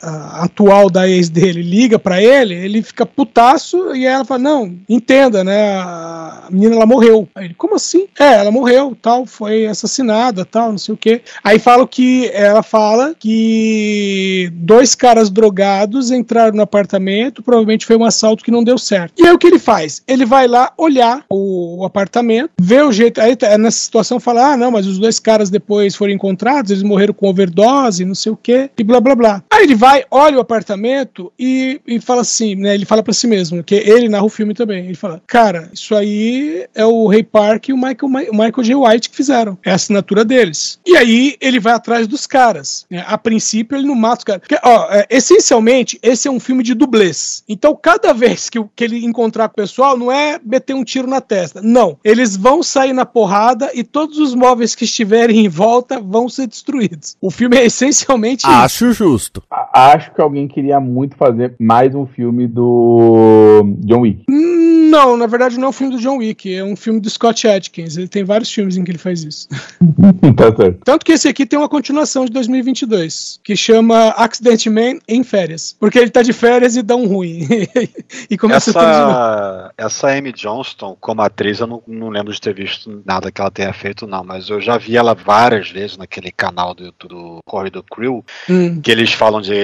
a atual da ex dele liga para ele, ele fica putaço e ela fala: Não, entenda, né? A menina ela morreu. Aí ele, como assim? É, ela morreu, tal, foi assassinada, tal, não sei o que. Aí fala que ela fala que dois caras drogados entraram no apartamento, provavelmente foi um assalto que não deu certo. E aí o que ele faz? Ele vai lá olhar o, o apartamento vê o jeito. Aí tá, nessa situação fala: ah, não, mas os dois caras depois foram encontrados, eles morreram com overdose, não sei o quê, e blá blá blá. Aí ele vai, olha o apartamento e, e fala assim, né? Ele fala para si mesmo, que ele narra o filme também. Ele fala: cara, isso aí é o Ray Park e o Michael, o Michael J. White que fizeram. É a assinatura deles. E aí ele vai atrás dos caras. Né? A princípio, ele não mata os caras. Porque, ó, é, essencialmente, esse é um filme de dublês. Então, cada vez que, que ele encontrar com o pessoal, não é meter um tiro na testa. Não. Eles vão sair na porrada e todos os móveis que estiverem em volta vão ser destruídos. O filme é essencialmente Acho isso. justo. Acho que alguém queria muito fazer mais um filme do John Wick. Não, na verdade não é um filme do John Wick, é um filme do Scott Adkins. Ele tem vários filmes em que ele faz isso. tá certo. Tanto que esse aqui tem uma continuação de 2022, que chama Accident Man em férias. Porque ele tá de férias e dá um ruim. e começa essa, essa Amy Johnston, como atriz, eu não, não lembro de ter visto nada que ela tenha feito, não, mas eu já vi ela várias vezes naquele canal do YouTube do Corridor Crew, hum. que eles falam de.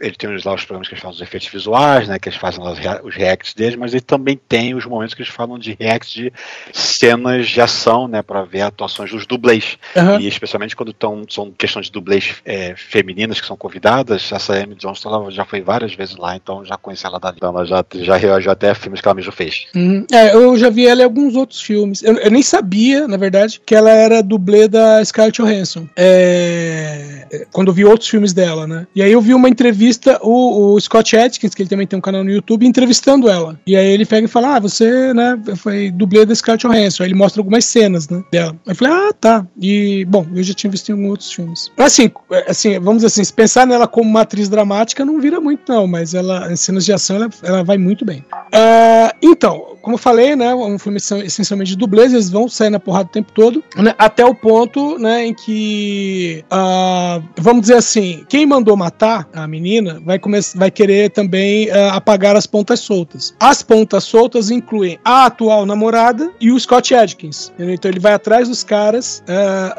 Ele tem lá os programas que eles falam dos efeitos visuais, né? Que eles fazem os reacts deles, mas ele também tem os momentos que eles falam de reacts de cenas de ação, né? Pra ver atuações dos dublês. Uhum. E especialmente quando tão, são questões de dublês é, femininas que são convidadas, essa Amy Johnston ela já foi várias vezes lá, então já conheci ela dali. Então ela já, já reagiu até filmes que ela mesma fez. Uhum. É, eu já vi ela em alguns outros filmes. Eu, eu, nem sabia, na verdade, que ela era dublê da Scarlett Johansson. É, quando eu vi outros filmes dela, né? E aí eu vi uma entrevista, o, o Scott Atkins, que ele também tem um canal no YouTube, entrevistando ela. E aí ele pega e fala: Ah, você, né, foi dublê da Scarlett Johansson. Aí ele mostra algumas cenas, né, dela. Eu falei: Ah, tá. E, bom, eu já tinha visto em outros filmes. Assim, assim, vamos dizer assim, se pensar nela como uma atriz dramática, não vira muito, não, mas ela, em cenas de ação, ela, ela vai muito bem. Uh, então, como eu falei, né, um filme essencialmente de dublês, eles vão sair na porrada o tempo todo, né, até o ponto, né, em que, uh, vamos dizer assim, quem mandou matar a menina vai, começar, vai querer também uh, apagar as pontas soltas. As pontas soltas incluem a atual namorada e o Scott Adkins. Entendeu? Então ele vai atrás dos caras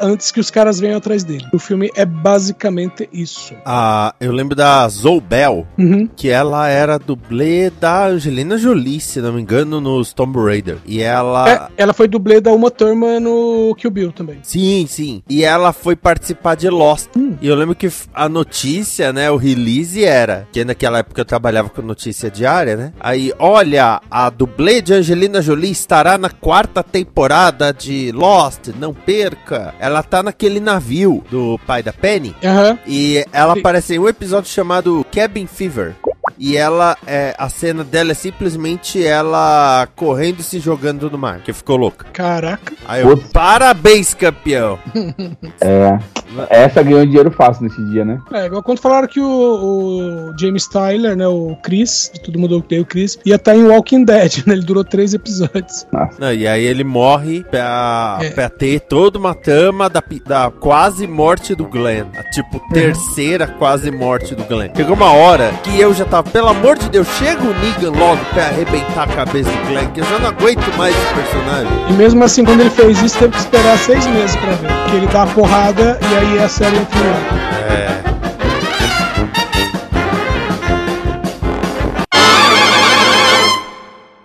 antes que os caras venham atrás dele. O filme é basicamente isso. Ah, eu lembro da Zoe Bell, uhum. que ela era dublê da Angelina Jolie, se não me engano, nos Tomb Raider. E ela. É, ela foi dublê da Uma Thurman no Kill Bill também. Sim, sim. E ela foi participar de Lost. Hum. E eu lembro que a notícia, né, o release era, que naquela época eu trabalhava com notícia diária, né? Aí, olha, a dublê de Angelina Jolie estará na quarta temporada de Lost, não perca. Ela tá naquele navio do pai da Penny. Uhum. E ela aparece em um episódio chamado Cabin Fever. E ela, é, a cena dela é simplesmente ela correndo e se jogando no mar, que ficou louca. Caraca. Aí eu, parabéns, campeão. é. Essa ganhou dinheiro fácil nesse dia, né? É, igual quando falaram que o, o James Tyler, né, o Chris, todo mundo odeia o Chris, ia estar tá em Walking Dead, né? Ele durou três episódios. Não, e aí ele morre pra, é. pra ter toda uma trama da, da quase morte do Glenn. A, tipo, terceira quase morte do Glenn. Chegou uma hora que eu já tava, pelo amor de Deus, chega o Negan logo pra arrebentar a cabeça do Glenn, que eu já não aguento mais esse personagem. E mesmo assim, quando ele fez isso, teve que esperar seis meses pra ver. Porque ele dá a porrada e aí é a série final. É.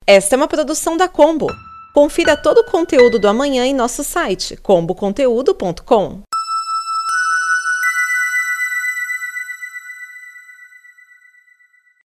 Esta é uma produção da Combo. Confira todo o conteúdo do amanhã em nosso site comboconteúdo.com.